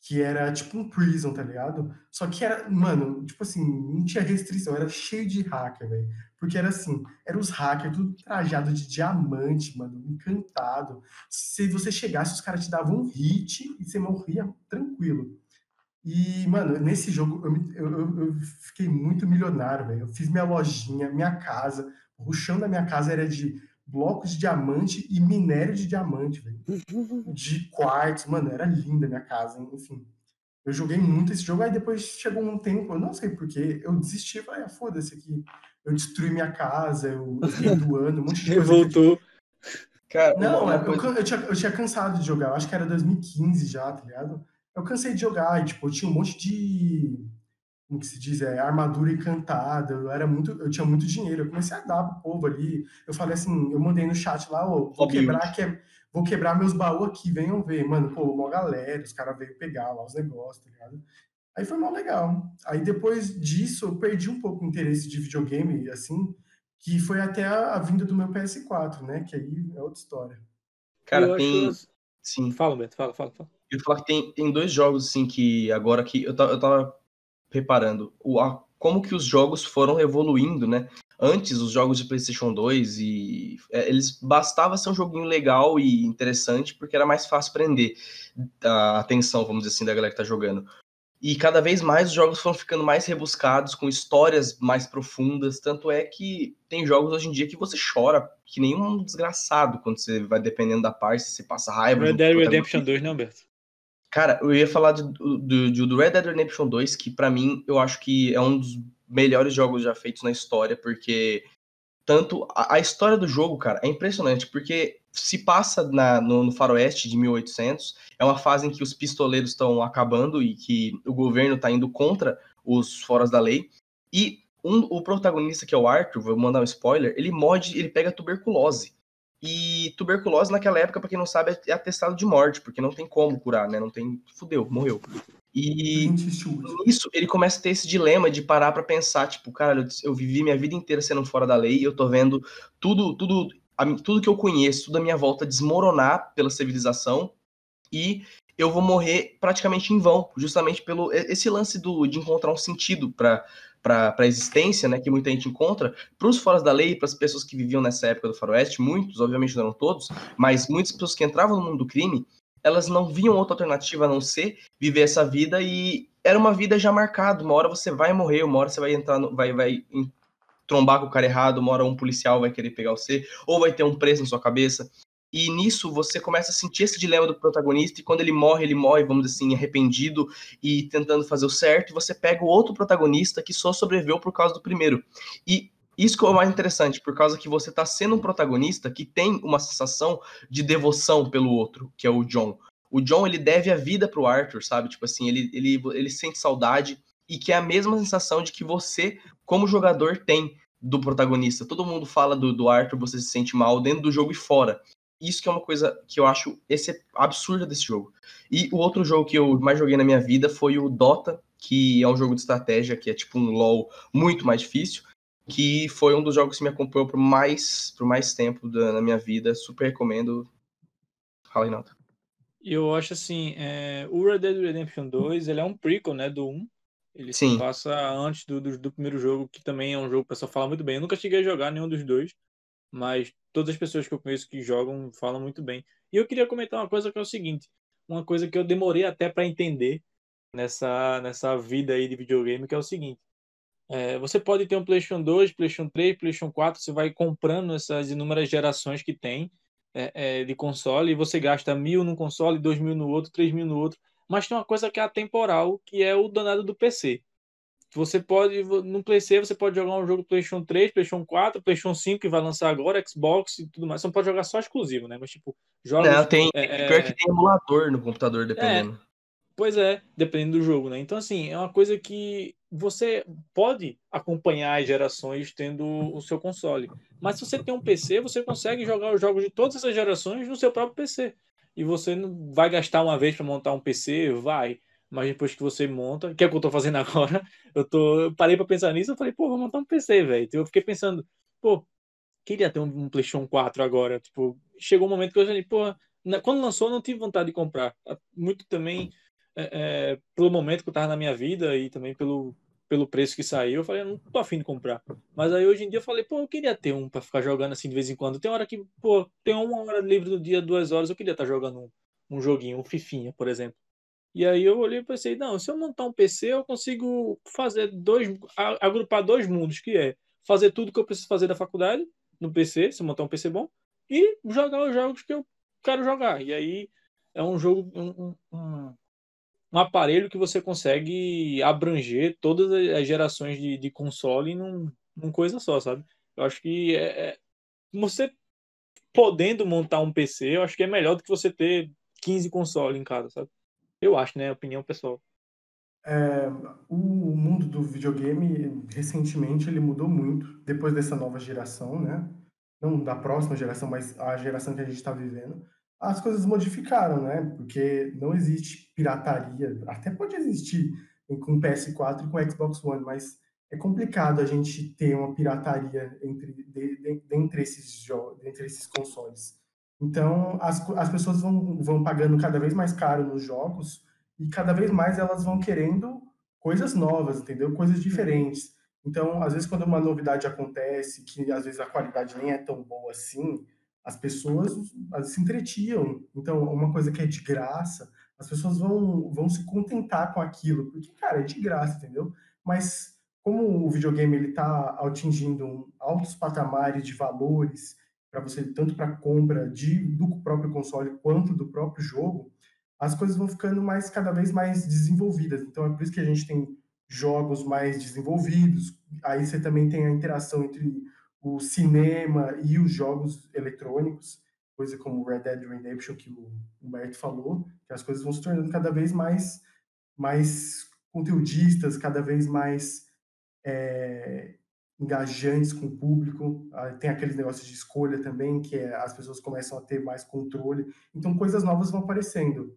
que era tipo um Prison, tá ligado? Só que era, mano, tipo assim, não tinha restrição, era cheio de hacker, velho. Porque era assim, eram os hackers, tudo trajado de diamante, mano, encantado. Se você chegasse, os caras te davam um hit e você morria tranquilo. E, mano, nesse jogo eu, eu- eu fiquei muito milionário, velho. Eu fiz minha lojinha, minha casa. O chão da minha casa era de blocos de diamante e minério de diamante, velho. De quartzo, mano, era linda a minha casa, enfim. Eu joguei muito esse jogo, aí depois chegou um tempo, eu não sei porquê, eu desisti, falei, ah, foda-se aqui. Eu destruí minha casa, eu, fiquei doando, um monte de coisa. que eu Voltou. Cara, não, eu, coisa- eu tinha, eu tinha cansado de jogar, eu acho que era 2015 já, tá ligado? Eu cansei de jogar, e, tipo, eu tinha um monte de, como que se diz, é, armadura encantada, eu era muito, eu tinha muito dinheiro, eu comecei a dar pro povo ali, eu falei assim, eu mandei no chat lá, ô, vou quebrar, que, vou quebrar meus baús aqui, venham ver, mano, pô, uma galera, os caras veio pegar lá os negócios, tá ligado? Aí foi mal legal. Aí depois disso, eu perdi um pouco o interesse de videogame, assim, que foi até a, a vinda do meu PS4, né, que aí é outra história. cara, eu tem. acho. Sim. Fala, Beto, fala, fala, fala. Eu ia falar que tem, tem dois jogos, assim, que agora que eu tava, eu tava reparando o, a- como que os jogos foram evoluindo, né? Antes, os jogos de PlayStation 2 e é, eles bastava ser um joguinho legal e interessante porque era mais fácil prender a atenção, vamos dizer assim, da galera que tá jogando. E cada vez mais os jogos foram ficando mais rebuscados, com histórias mais profundas. Tanto é que tem jogos hoje em dia que você chora que nem um desgraçado quando você vai dependendo da parte, se você passa raiva. Red Dead. Redemption 2, não, Beto? Cara, eu ia falar de- do, do, do Red Dead Redemption 2, que pra mim eu acho que é um dos melhores jogos já feitos na história, porque tanto a, a história do jogo, cara, é impressionante, porque se passa na, no, no faroeste de 1800, é uma fase em que os pistoleiros estão acabando e que o governo tá indo contra os foras da lei, e um, o protagonista, que é o Arthur, vou mandar um spoiler, ele morde, ele pega tuberculose. E tuberculose naquela época, pra quem não sabe, é atestado de morte, porque não tem como curar, né? Não tem. Fudeu, morreu. E nisso ele começa a ter esse dilema de parar pra pensar, tipo, cara, eu, eu vivi minha vida inteira sendo fora da lei e eu tô vendo tudo, tudo, a tudo que eu conheço, tudo à minha volta desmoronar pela civilização e eu vou morrer praticamente em vão, justamente pelo esse lance do, de encontrar um sentido para para a existência, né, que muita gente encontra, para os fora da lei, para as pessoas que viviam nessa época do faroeste, muitos, obviamente não eram todos, mas muitas pessoas que entravam no mundo do crime, elas não viam outra alternativa a não ser viver essa vida e era uma vida já marcada. Uma hora você vai morrer, uma hora você vai entrar, no, vai, vai trombar com o cara errado, uma hora um policial vai querer pegar você, ou vai ter um preço na sua cabeça. E nisso você começa a sentir esse dilema do protagonista, e quando ele morre, ele morre, vamos dizer assim, arrependido e tentando fazer o certo, e você pega o outro protagonista que só sobreviveu por causa do primeiro. E isso que é o mais interessante, por causa que você tá sendo um protagonista que tem uma sensação de devoção pelo outro, que é o John. O John, ele deve a vida pro Arthur, sabe? Tipo assim, ele, ele, ele sente saudade e que é a mesma sensação de que você, como jogador, tem do protagonista. Todo mundo fala do, do Arthur, você se sente mal dentro do jogo e fora. Isso que é uma coisa que eu acho esse absurda desse jogo. E o outro jogo que eu mais joguei na minha vida foi o Dota, que é um jogo de estratégia, que é tipo um LoL muito mais difícil, que foi um dos jogos que me acompanhou por mais, por mais tempo da, na minha vida. Super recomendo. Fala, Renato. E eu acho assim, é, o Red Dead Redemption 2, ele é um prequel, né, do 1. Ele Sim. se passa antes do, do, do primeiro jogo, que também é um jogo que o pessoal fala muito bem. Eu nunca cheguei a jogar nenhum dos dois, mas todas as pessoas que eu conheço que jogam falam muito bem. E eu queria comentar uma coisa que é o seguinte, uma coisa que eu demorei até para entender nessa, nessa vida aí de videogame, que é o seguinte. É, você pode ter um PlayStation 2, PlayStation 3, PlayStation 4, você vai comprando essas inúmeras gerações que tem é, é, de console e você gasta mil num console, dois mil no outro, três mil no outro. Mas tem uma coisa que é atemporal, que é o danado do PC. Você pode, no PlayStation, você pode jogar um jogo PlayStation 3, PlayStation 4, PlayStation 5 que vai lançar agora, Xbox e tudo mais. Você não pode jogar só exclusivo, né? Mas, tipo, jogos. Não, tem. É, pior que tem emulador no computador, dependendo. É, pois é, dependendo do jogo, né? Então, assim, é uma coisa que você pode acompanhar as gerações tendo o seu console. Mas se você tem um PC, você consegue jogar os jogos de todas essas gerações no seu próprio PC. E você não vai gastar uma vez para montar um PC? Vai mas depois que você monta, que é o que eu tô fazendo agora, eu tô eu parei para pensar nisso, eu falei, pô, vou montar um PC, velho. Então eu fiquei pensando, pô, queria ter um, um, PlayStation 4 agora, tipo, chegou um momento que eu falei, pô, quando lançou eu não tive vontade de comprar, muito também é, é, pelo momento que eu tava na minha vida e também pelo pelo preço que saiu, eu falei, eu não tô afim de comprar. Mas aí hoje em dia eu falei, pô, eu queria ter um para ficar jogando assim de vez em quando. Tem hora que, pô, tem uma hora livre do dia, duas horas, eu queria estar tá jogando um, um joguinho, um fifinha, por exemplo. E aí eu olhei e pensei, não, se eu montar um PC, eu consigo fazer dois, agrupar dois mundos, que é fazer tudo que eu preciso fazer da faculdade no PC, se montar um PC bom, e jogar os jogos que eu quero jogar. E aí é um jogo, um, um, um aparelho que você consegue abranger todas as gerações de, de console num, num coisa só, sabe? Eu acho que é, é, você podendo montar um PC, eu acho que é melhor do que você ter 15 consoles em casa, sabe? Eu acho, né? Opinião pessoal. É, o mundo do videogame, recentemente, ele mudou muito depois dessa nova geração, né? Não da próxima geração, mas a geração que a gente está vivendo. As coisas modificaram, né? Porque não existe pirataria. Até pode existir com PS4 e com Xbox One, mas é complicado a gente ter uma pirataria entre, de, de, esses dentre esses consoles. Então, as, as pessoas vão, vão pagando cada vez mais caro nos jogos e cada vez mais elas vão querendo coisas novas, entendeu? Coisas diferentes. Então, às vezes, quando uma novidade acontece, que às vezes a qualidade nem é tão boa assim, as pessoas se entretiam. Então, uma coisa que é de graça, as pessoas vão, vão se contentar com aquilo, porque, cara, é de graça, entendeu? Mas, como o videogame ele está atingindo altos patamares de valores para você tanto para compra de do próprio console quanto do próprio jogo, as coisas vão ficando mais cada vez mais desenvolvidas. Então é por isso que a gente tem jogos mais desenvolvidos. Aí você também tem a interação entre o cinema e os jogos eletrônicos, coisa como Red Dead Redemption que o Humberto falou, que as coisas vão se tornando cada vez mais mais conteudistas, cada vez mais é, engajantes com o público, ah, tem aqueles negócios de escolha também, que é, as pessoas começam a ter mais controle, então coisas novas vão aparecendo.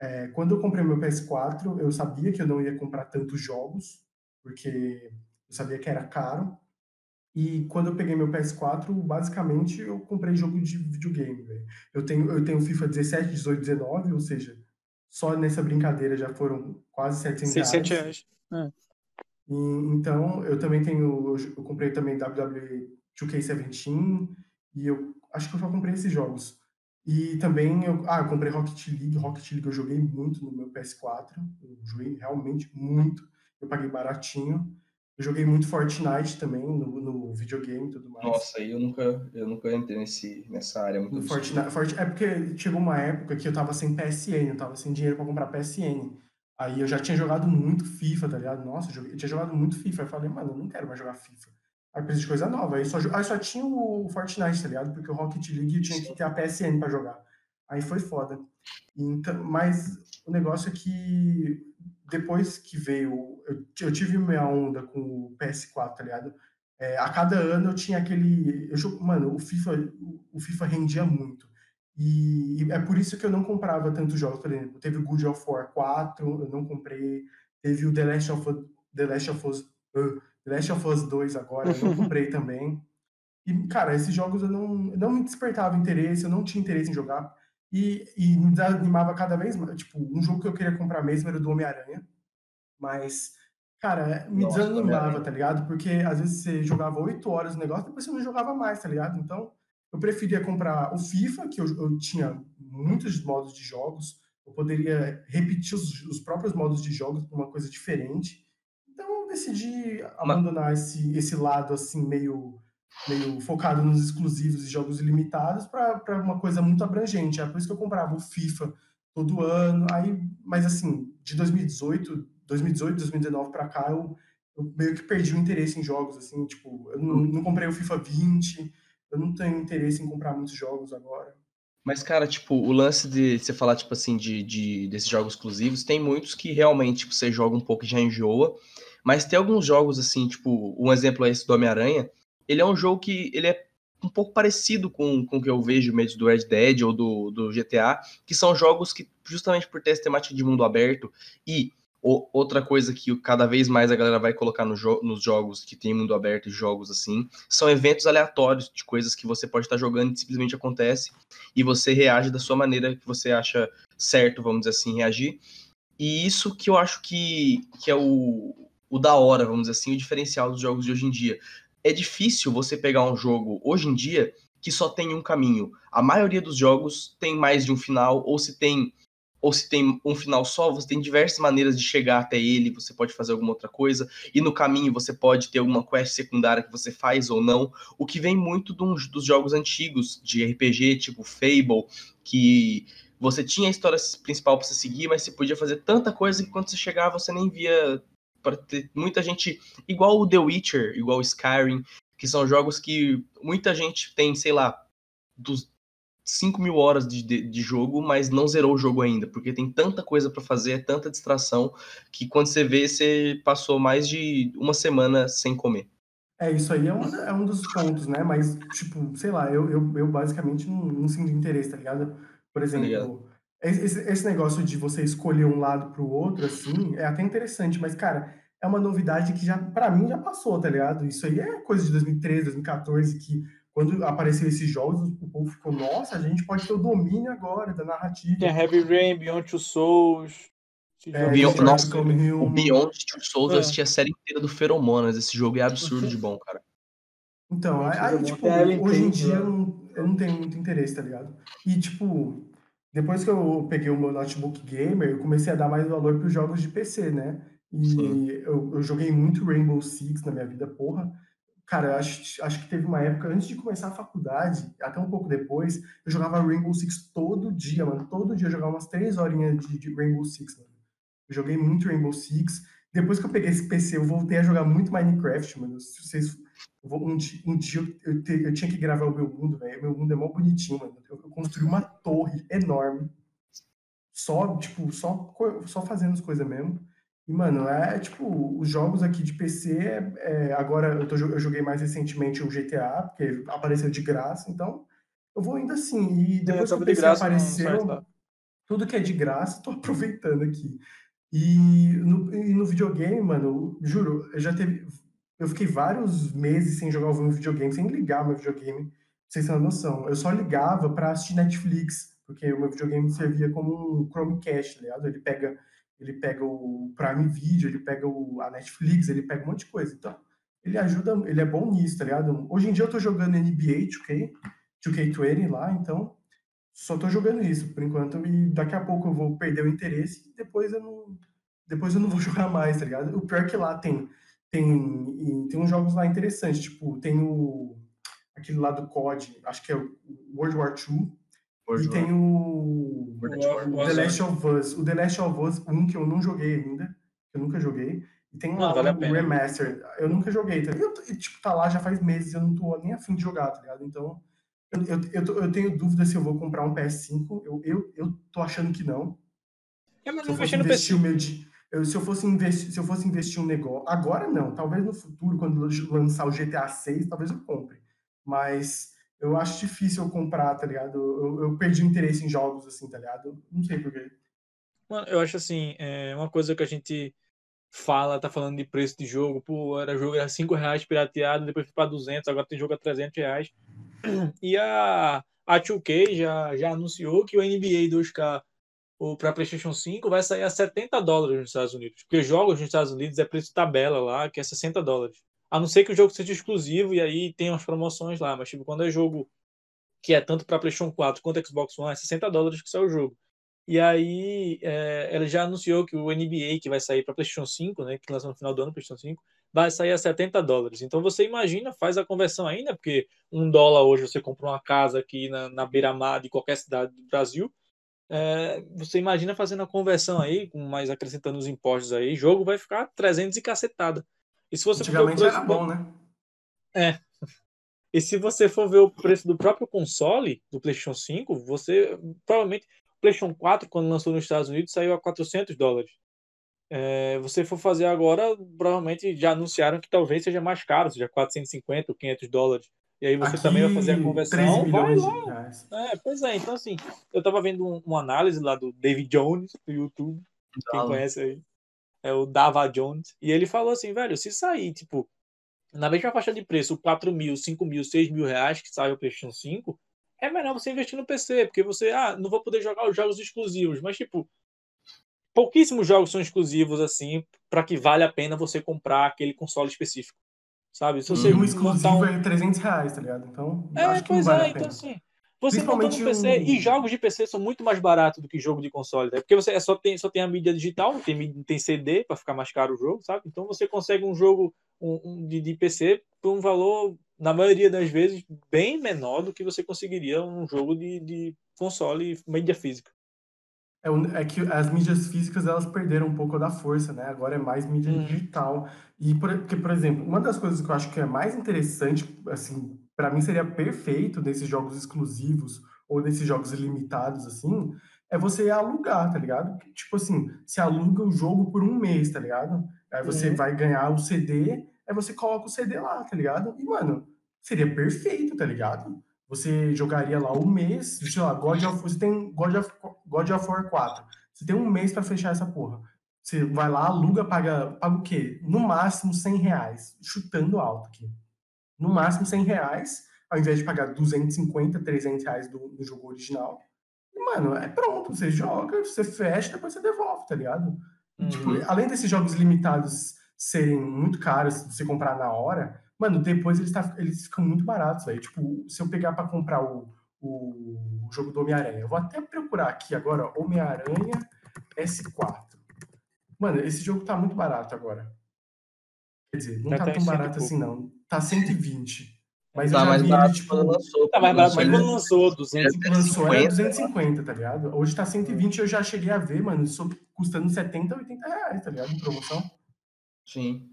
É, quando eu comprei meu PS4, eu sabia que eu não ia comprar tantos jogos, porque eu sabia que era caro, e quando eu peguei meu PS4, basicamente eu comprei jogo de videogame. Eu tenho eu tenho FIFA 17, 18, 19, ou seja, só nessa brincadeira já foram quase 700 600 reais. reais. É. E, então, eu também tenho, eu, comprei também WWE 2K17 e eu acho que eu só comprei esses jogos. E também eu, ah, eu comprei Rocket League, Rocket League eu joguei muito no meu PS4, eu joguei realmente muito, eu paguei baratinho. Eu joguei muito Fortnite também no, no videogame e tudo mais. Nossa, eu nunca, eu nunca entrei nesse, nessa área muito. Fortnite, Fortnite, é porque chegou uma época que eu tava sem PSN, eu tava sem dinheiro para comprar PSN. Aí eu já tinha jogado muito FIFA, tá ligado? Nossa, eu, joguei, eu tinha jogado muito FIFA. Eu falei, mano, eu não quero mais jogar FIFA. Aí preciso de coisa nova. Aí só, aí só tinha o Fortnite, tá ligado? Porque o Rocket League eu tinha que ter a PSN pra jogar. Aí foi foda. Então, mas o negócio é que depois que veio. Eu, eu tive minha onda com o PS4, tá ligado? É, a cada ano eu tinha aquele. Eu, mano, o FIFA, o FIFA rendia muito. E, e, é por isso que eu não comprava tantos jogos. Por exemplo, teve o God of War 4, eu não comprei. Teve o The Last of, The Last of Us, uh, The Last of Us 2 agora, eu não comprei também. E, cara, esses jogos eu não, não me despertava interesse, eu não tinha interesse em jogar. E, e me desanimava cada vez mais. Tipo, um jogo que eu queria comprar mesmo era o do Homem-Aranha. Mas, cara, me Nossa, desanimava, tá ligado? Porque às vezes você jogava 8 horas no negócio, depois você não jogava mais, tá ligado? Então, eu preferia comprar o FIFA, que eu, eu tinha muitos modos de jogos, eu poderia repetir os, os próprios modos de jogos para uma coisa diferente. Então eu decidi abandonar esse, esse lado assim meio meio focado nos exclusivos e jogos ilimitados para uma coisa muito abrangente. É por isso que eu comprava o FIFA todo ano. Aí, mas assim, de 2018, 2018, 2019 para cá, eu, eu meio que perdi o interesse em jogos, assim, tipo, eu não, não comprei o FIFA 20, eu não tenho interesse em comprar muitos jogos agora. Mas, cara, tipo, o lance de você falar, tipo assim, de, de desses jogos exclusivos, tem muitos que realmente tipo, você joga um pouco e já enjoa. Mas tem alguns jogos, assim, tipo, um exemplo é esse do Homem-Aranha. Ele é um jogo que ele é um pouco parecido com, com o que eu vejo mesmo do Red Dead ou do, do GTA, que são jogos que, justamente por ter essa temática de mundo aberto e outra coisa que cada vez mais a galera vai colocar no jo nos jogos que tem mundo aberto e jogos assim, são eventos aleatórios de coisas que você pode estar jogando e simplesmente acontece e você reage da sua maneira que você acha certo, vamos dizer assim, reagir. E isso que eu acho que, que é o, o da hora, vamos dizer assim, o diferencial dos jogos de hoje em dia é difícil você pegar um jogo hoje em dia que só tem um caminho. A maioria dos jogos tem mais de um final, ou se tem ou se tem um final só, você tem diversas maneiras de chegar até ele, você pode fazer alguma outra coisa, e no caminho você pode ter alguma quest secundária que você faz ou não, o que vem muito dos, dos jogos antigos de RPG, tipo Fable, que você tinha a história principal para você seguir, mas você podia fazer tanta coisa que quando você chegava você nem via para ter muita gente, igual o The Witcher, igual o Skyrim, que são jogos que muita gente tem, sei lá, dos 5 mil horas de, de, de, jogo, mas não zerou o jogo ainda, porque tem tanta coisa para fazer, tanta distração, que quando você vê, você passou mais de uma semana sem comer. É, isso aí é um, é um dos pontos, né? Mas, tipo, sei lá, eu, eu, eu basicamente não, não sinto interesse, tá ligado? Por tá exemplo, esse, esse negócio de você escolher um lado pro outro, assim, é até interessante, mas, cara, é uma novidade que já, para mim, já passou, tá ligado? Isso aí é coisa de 2013, 2014, que quando apareceu esses jogos, o povo ficou, nossa, a gente pode ter o domínio agora da narrativa. Tem Heavy Rain, Beyond Two Souls. É, Beyond, nossa, o Beyond Two Souls, é. eu assisti a série inteira do Feromonas. Esse jogo é absurdo de bom, cara. Então, aí, tipo, hoje em dia eu não, eu não tenho muito interesse, tá ligado? E, tipo, depois que eu peguei o meu notebook gamer, eu comecei a dar mais valor para os jogos de PC, né? E eu, eu, joguei muito Rainbow Six na minha vida, porra. Cara, acho, acho que teve uma época, antes de começar a faculdade, até um pouco depois, eu jogava Rainbow Six todo dia, mano. Todo dia eu jogava umas três horinhas de, de Rainbow Six, mano. Eu joguei muito Rainbow Six. Depois que eu peguei esse PC, eu voltei a jogar muito Minecraft, mano. Se vocês um, um dia eu, te, eu, tinha que gravar o meu mundo, velho. Meu mundo é mó bonitinho, mano. Eu, eu, construí uma torre enorme. Só, tipo, só, só fazendo as coisas mesmo. E, mano, é tipo, os jogos aqui de PC, é, agora eu, tô, eu joguei mais recentemente o GTA, porque apareceu de graça, então eu vou indo assim. E é, depois é, que o PC graça, apareceu, tudo que é de graça, tô aproveitando aqui. E no, e no videogame, mano, juro, eu já teve eu fiquei vários meses sem jogar o videogame, sem ligar meu videogame, pra vocês terem uma noção. Eu só ligava para assistir Netflix, porque o meu videogame servia como um Chromecast, tá ligado? Ele pega, ele pega o Prime Video, ele pega o, a Netflix, ele pega um monte de coisa. Então, ele ajuda, ele é bom nisso, tá ligado? Hoje em dia eu tô jogando NBA 2K, 2K20 lá, então só tô jogando isso por enquanto e daqui a pouco eu vou perder o interesse e depois eu não depois eu não vou jogar mais, tá ligado? O pior é que lá tem tem, tem uns jogos lá interessantes, tipo, tem o aquele lá do COD, acho que é o World War II, e tem o, o, The Last of Us. O The Last of Us, um que eu não joguei ainda, que eu nunca joguei. E tem lá vale o Remaster. Eu nunca joguei, tá? Eu, tipo, tá lá já faz meses, eu não tô nem afim de jogar, tá ligado? Então, eu, eu, eu, eu, tenho dúvida se eu vou comprar um PS5. Eu, eu, eu tô achando que não. É, mas se eu fosse investir o meu, eu, se, eu fosse investir, se eu fosse investir um negócio. Agora não, talvez no futuro, quando lançar o GTA 6, talvez eu compre. Mas eu acho difícil eu comprar, tá ligado? Eu, eu perdi o interesse em jogos assim, tá ligado? Não sei porquê. Mano, eu acho assim, é uma coisa que a gente fala, tá falando de preço de jogo, pô, era jogo era 5 reais pirateado, depois foi para 200, agora tem jogo a 300 reais. E a, a 2K já, já anunciou que o NBA 2K para PlayStation 5 vai sair a 70 dólares nos Estados Unidos. Porque jogos nos Estados Unidos é preço tabela lá, que é 60 dólares. A não ser que o jogo seja exclusivo e aí tem umas promoções lá. Mas, tipo, quando é jogo que é tanto para PlayStation 4 quanto Xbox One, é 60 dólares que sai o jogo. E aí, é, ela já anunciou que o NBA, que vai sair para PlayStation 5, né, que lança no final do ano, PlayStation 5, vai sair a 70 dólares. Então você imagina, faz a conversão ainda, porque um dólar hoje você compra uma casa aqui na, na beira-mar de qualquer cidade do Brasil, é, você imagina fazendo a conversão aí, mais acrescentando os impostos aí, jogo vai ficar 300 e cacetada. E se você for ver o Antigamente preço era do- bom, né? É. E se você for ver o preço do próprio console, do PlayStation 5, você provavelmente. O PlayStation 4, quando lançou nos Estados Unidos, saiu a 400 dólares. É, você for fazer agora, provavelmente já anunciaram que talvez seja mais caro, seja 450 ou 500 dólares. E aí você Aqui, também vai fazer a 13 conversão. Vai lá. É, pois é, então assim, eu tava vendo um- uma análise lá do David Jones, do YouTube, quem conhece aí, é o Dava Jones, e ele falou assim, velho, se sair, tipo, na mesma faixa de preço, 4 mil, 5 mil, 6 mil reais que sai o PlayStation 5, é melhor você investir no PC, porque você, ah, não vou poder jogar os jogos exclusivos, mas tipo, pouquíssimos jogos são exclusivos assim, pra que vale a pena você comprar aquele console específico, sabe? Se você E um exclusivo um... é 300 reais, tá ligado? Então, É, acho que não pois vale é, a então pena. assim. Você montou no PC um- e jogos de PC são muito mais baratos do que jogo de console, né? Porque você é só tem, só tem a mídia digital, não tem, não tem CD para ficar mais caro o jogo, sabe? Então você consegue um jogo um, um de, de PC por um valor, na maioria das vezes, bem menor do que você conseguiria um jogo de, de console mídia física. É, é que as mídias físicas elas perderam um pouco da força, né? Agora é mais mídia Uhum. digital. E por, porque, por exemplo, uma das coisas que eu acho que é mais interessante, assim, para mim seria perfeito desses jogos exclusivos ou desses jogos limitados, assim, é você alugar, tá ligado? Tipo assim, você aluga o jogo por um mês, tá ligado? Aí você Uhum. vai ganhar o CD, aí você coloca o CD lá, tá ligado? E, mano, seria perfeito, tá ligado? Você jogaria lá um mês, sei lá, God of, você tem God of, God of War 4. Você tem um mês pra fechar essa porra. Você vai lá, aluga, paga, paga o quê? No máximo 100 reais. Chutando alto aqui. No máximo 100 reais, ao invés de pagar 250, 300 reais do, do jogo original. E, mano, é pronto. Você joga, você fecha, depois você devolve, tá ligado? Tipo, Uhum. além desses jogos limitados serem muito caros se você comprar na hora, mano, depois eles, tá- eles ficam muito baratos, velho. Tipo, se eu pegar pra comprar o, o, jogo do Homem-Aranha, eu vou até procurar aqui agora, Homem-Aranha S4. Mano, esse jogo tá muito barato agora. Quer dizer, não tá tá tão e barato assim, não. Tá 120. Mas Tá eu já mais vi barato tipo, quando lançou. Tá mais barato mas que quando lançou 200 lançou era 250, 250, tá ligado? Hoje tá 120, eu já cheguei a ver, mano, isso custando 70, 80 reais, tá ligado? Em promoção. Sim.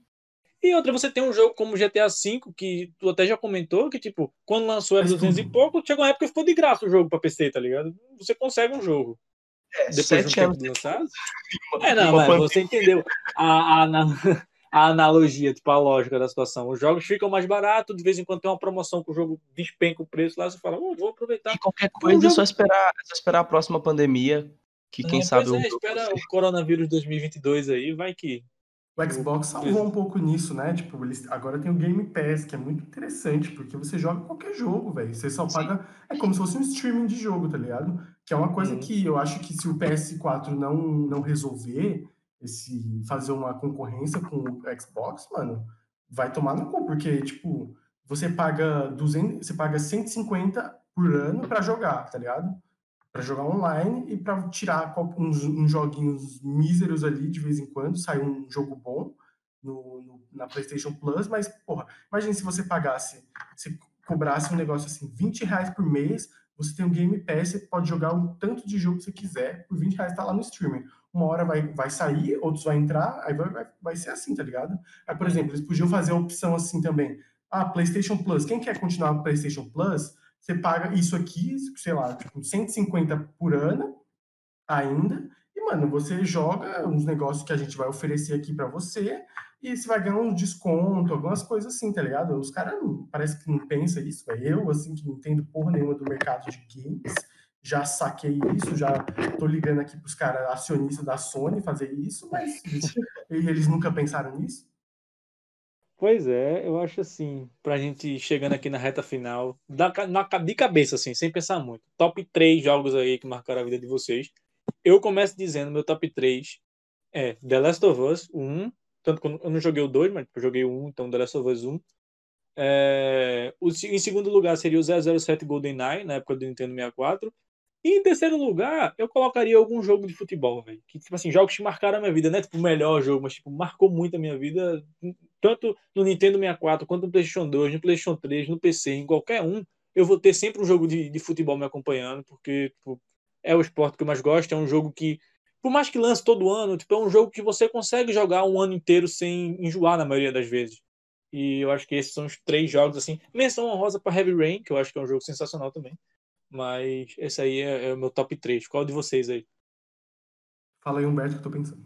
E outra, você tem um jogo como GTA V, que tu até já comentou, que tipo, quando lançou era Faz 200 e pouco, chegou uma época que ficou de graça o jogo pra PC, tá ligado? Você consegue um jogo. É, Depois de um tempo de lançado. uma- É, não, mas pandemia. você entendeu a, a, ana- a analogia, tipo, a lógica da situação. Os jogos ficam mais baratos, de vez em quando tem uma promoção que o jogo despenca o preço lá, você fala, "Oh, vou aproveitar. E qualquer coisa é só esperar, é só esperar a próxima pandemia, que quem É, sabe é, espera o coronavírus 2022 aí, vai que. O Xbox salvou um pouco nisso, né? Tipo, eles agora tem o Game Pass, que é muito interessante, porque você joga qualquer jogo, velho. Você só paga. É como se fosse um streaming de jogo, tá ligado? Que é uma coisa Uhum. que eu acho que se o PS4 não, não resolver esse fazer uma concorrência com o Xbox, mano, vai tomar no cu, porque, tipo, você paga 200, você paga 150 por ano pra jogar, tá ligado? Pra jogar online e pra tirar uns, uns joguinhos míseros ali de vez em quando, sai um jogo bom no, no- na PlayStation Plus, mas, porra, imagine se você pagasse, se cobrasse um negócio assim, 20 reais por mês, você tem o Game Pass, você pode jogar o tanto de jogo que você quiser, por 20 reais tá lá no streaming. Uma hora vai, vai sair, outros vai entrar, aí vai, vai, vai ser assim, tá ligado? Aí, por exemplo, eles podiam fazer a opção assim também. Ah, PlayStation Plus. Quem quer continuar com PlayStation Plus, você paga isso aqui, sei lá, tipo, 150 por ano ainda. E, mano, você joga uns negócios que a gente vai oferecer aqui pra você e você vai ganhar um desconto, algumas coisas assim, tá ligado? Os caras parece que não pensa isso, velho. Eu, assim, que não entendo porra nenhuma do mercado de games, já saquei isso, já tô ligando aqui pros caras acionistas da Sony fazer isso, mas eles, nunca pensaram nisso. Pois é, eu acho assim, pra gente chegando aqui na reta final, da, na, de cabeça, assim, sem pensar muito. Top 3 jogos aí que marcaram a vida de vocês. Eu começo dizendo, meu top 3 é The Last of Us, o 1. Tanto que eu não- joguei o 2, mas eu joguei o 1, então The Last of Us 1. É, o, em segundo lugar seria o 007 GoldenEye, na época do Nintendo 64. E em terceiro lugar, eu colocaria algum jogo de futebol, velho. Que, tipo assim, jogos que marcaram a minha vida, né? Tipo, o melhor jogo, mas, tipo, marcou muito a minha vida. Tanto no Nintendo 64, quanto no PlayStation 2, no PlayStation 3, no PC, em qualquer um, eu vou ter sempre um jogo de, de futebol me acompanhando, porque, tipo, é o esporte que eu mais gosto, é um jogo que por mais que lance todo ano, tipo, é um jogo que você consegue jogar um ano inteiro sem enjoar na maioria das vezes. E eu acho que esses são os três jogos, assim. Menção honrosa para Heavy Rain, que eu acho que é um jogo sensacional também. Mas esse aí é, é o meu top 3. Qual de vocês aí? Fala aí, Humberto, que eu tô pensando.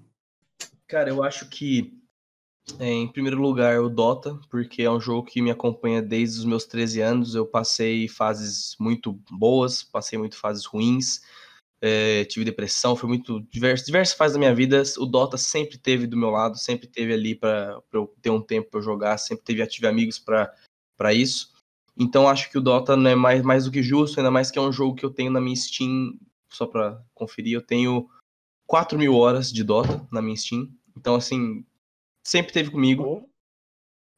Cara, eu acho que, é, em primeiro lugar, o Dota, porque é um jogo que me acompanha desde os meus 13 anos. Eu passei fases muito boas, passei muito fases ruins, é, tive depressão, foi muito diversas, diversas fases da minha vida. O Dota sempre teve do meu lado, sempre teve ali para eu ter um tempo para jogar, sempre teve tive amigos para isso. Então acho que o Dota não é mais, mais do que justo, ainda mais que é um jogo que eu tenho na minha Steam, só para conferir, eu tenho 4 mil horas de Dota na minha Steam. Então, assim, sempre teve comigo.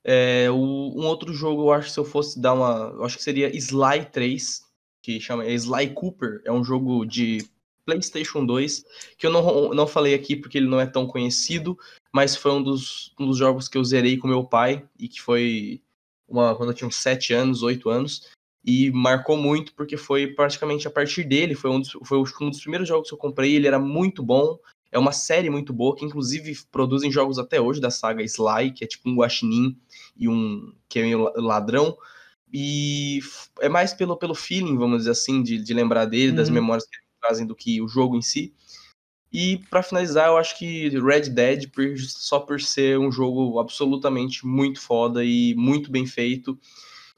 É, o, um outro jogo, eu acho que se eu fosse dar uma. Eu acho que seria Sly 3, que chama é Sly Cooper. É um jogo de PlayStation 2, que eu não, não falei aqui porque ele não é tão conhecido, mas foi um dos, um dos jogos que eu zerei com meu pai e que foi uma, quando eu tinha uns 7 anos, 8 anos. E marcou muito porque foi praticamente a partir dele, foi um dos, foi um dos primeiros jogos que eu comprei, ele era muito bom, é uma série muito boa, que inclusive produzem jogos até hoje da saga Sly, que é tipo um guaxinim e um que é meio ladrão. E é mais pelo, pelo feeling, vamos dizer assim, de, de lembrar dele, uhum. das memórias que ele trazem do que o jogo em si. E para finalizar, eu acho que Red Dead, só por ser um jogo absolutamente muito foda e muito bem feito.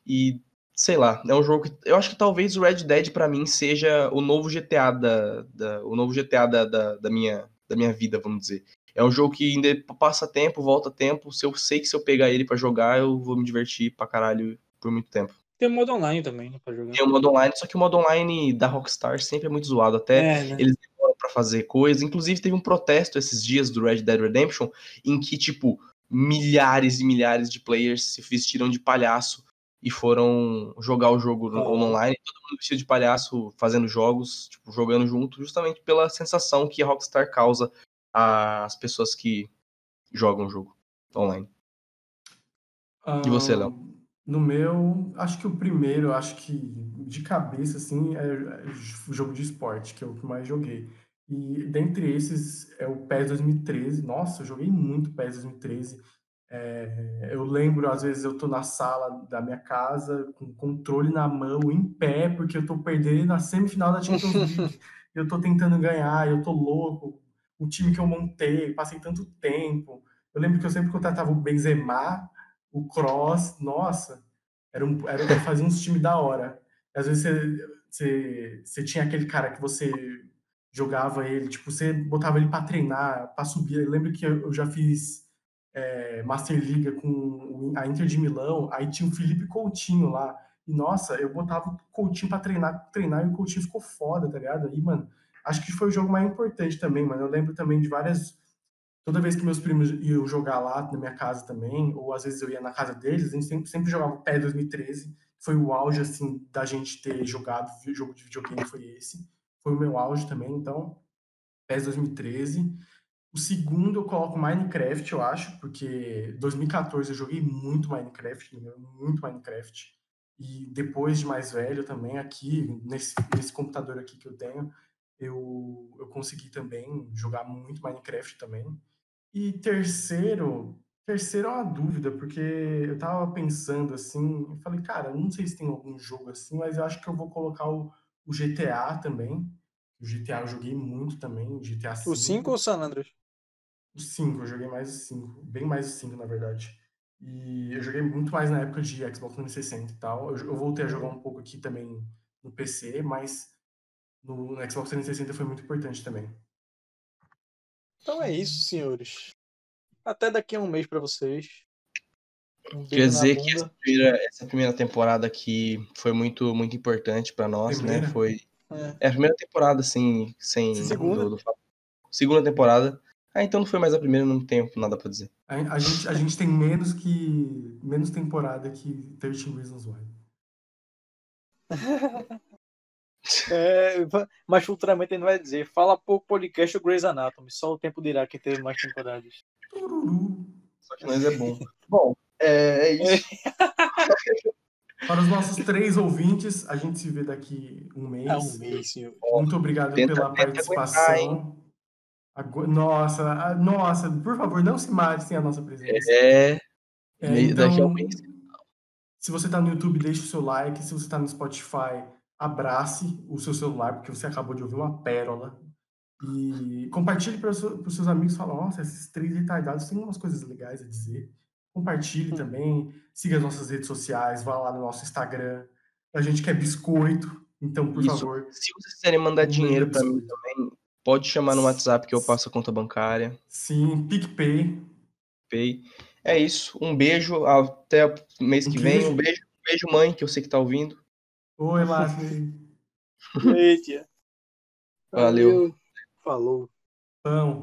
E sei lá, é um jogo que eu acho que talvez o Red Dead para mim seja o novo GTA da, da o novo GTA da, da, da, minha da minha vida, vamos dizer. É um jogo que ainda passa tempo, volta tempo. Se eu sei que se eu pegar ele para jogar, eu vou me divertir pra caralho por muito tempo. Tem o modo online também, né, pra jogar. Tem o modo online, só que o modo online da Rockstar sempre é muito zoado. Até é, né? eles fazer coisas. Inclusive, teve um protesto esses dias do Red Dead Redemption em que, tipo, milhares e milhares de players se vestiram de palhaço e foram jogar o jogo no, online, todo mundo vestido de palhaço, fazendo jogos, tipo, jogando junto, justamente pela sensação que a Rockstar causa às pessoas que jogam o jogo online. Um, e você, Léo? No meu, acho que o primeiro, acho que de cabeça, assim, é o jogo de esporte, que é o que mais joguei. E dentre esses é o PES 2013. Nossa, eu joguei muito PES 2013. É, eu lembro, às vezes, eu tô na sala da minha casa com o controle na mão, em pé, porque eu tô perdendo na semifinal da Champions League. eu tô tentando ganhar, eu tô louco. O time que eu montei, passei tanto tempo. Eu lembro que eu sempre contratava o Benzema, o Cross, nossa, era um, era, fazia uns times da hora. Às vezes você, você, você tinha aquele cara que você jogava ele, tipo, você botava ele para treinar, para subir. Eu lembro que eu, já fiz é, Master Liga com a Inter de Milão, aí tinha o Felipe Coutinho lá. E nossa, eu botava o Coutinho para treinar, treinar e o Coutinho ficou foda, tá ligado? Aí, mano, acho que foi o jogo mais importante também, mano. Eu lembro também de várias toda vez que meus primos iam jogar lá na minha casa também, ou às vezes eu ia na casa deles, a gente sempre, sempre jogava o Pé 2013. Foi o auge, assim, da gente ter jogado jogo de videogame, foi esse. Foi o meu auge também, então, PES 2013. O segundo eu coloco Minecraft, eu acho, porque 2014 eu joguei muito Minecraft, muito Minecraft. E depois de mais velho também, aqui, nesse, nesse computador aqui que eu tenho, eu, eu consegui também jogar muito Minecraft também. E terceiro, terceiro é uma dúvida, porque eu tava pensando assim, eu falei, cara, não sei se tem algum jogo assim, mas eu acho que eu vou colocar o, o GTA também. O GTA eu joguei muito também, GTA 5. O 5 ou o San Andreas? O 5, eu joguei mais o 5, bem mais o 5 na verdade. E eu joguei muito mais na época de Xbox 360 e tal. Eu, eu voltei a jogar um pouco aqui também no PC, mas no, no Xbox 360 foi muito importante também. Então é isso, senhores. Até daqui a um mês para vocês. Um Quer dizer que essa primeira, essa primeira, temporada aqui foi muito, muito importante para nós, né? primeira? né? Foi é. é. a primeira temporada, assim, sem. Segunda. Do, do... Segunda temporada. Ah, então não foi mais a primeira, não tenho nada para dizer. A, a, gente, a gente tem menos que. menos temporada que 13 Reasons Why. É, mas futuramente ele vai dizer: fala pouco podcast o Grey's Anatomy, só o tempo dirá que teve mais temporadas. Só que nós é bom. bom, é, é isso. Para os nossos três ouvintes, a gente se vê daqui um mês. É um mês, senhor. Muito obrigado tenta, pela tenta participação. Aguentar, nossa, nossa, por favor, não se mate sem a nossa presença. É. É, meio- daqui a um então, mês. se você está no YouTube, deixe o seu like. Se você está no Spotify, abrace o seu celular, porque você acabou de ouvir uma pérola. E compartilhe para os seus amigos. Fala, nossa, esses três retardados têm umas coisas legais a dizer. Compartilhe também. Siga as nossas redes sociais. Vá lá no nosso Instagram. A gente quer biscoito. Então, por Isso. favor, Se vocês quiserem mandar Manda dinheiro pra mim também, pode chamar no WhatsApp que eu passo a conta bancária. sim, PicPay. Pay. É isso. Um beijo. Até o mês que vem. Um beijo, um beijo, mãe, que eu sei que tá ouvindo. Oi, Lázaro. Ei, tia. Valeu. Falou. Pão.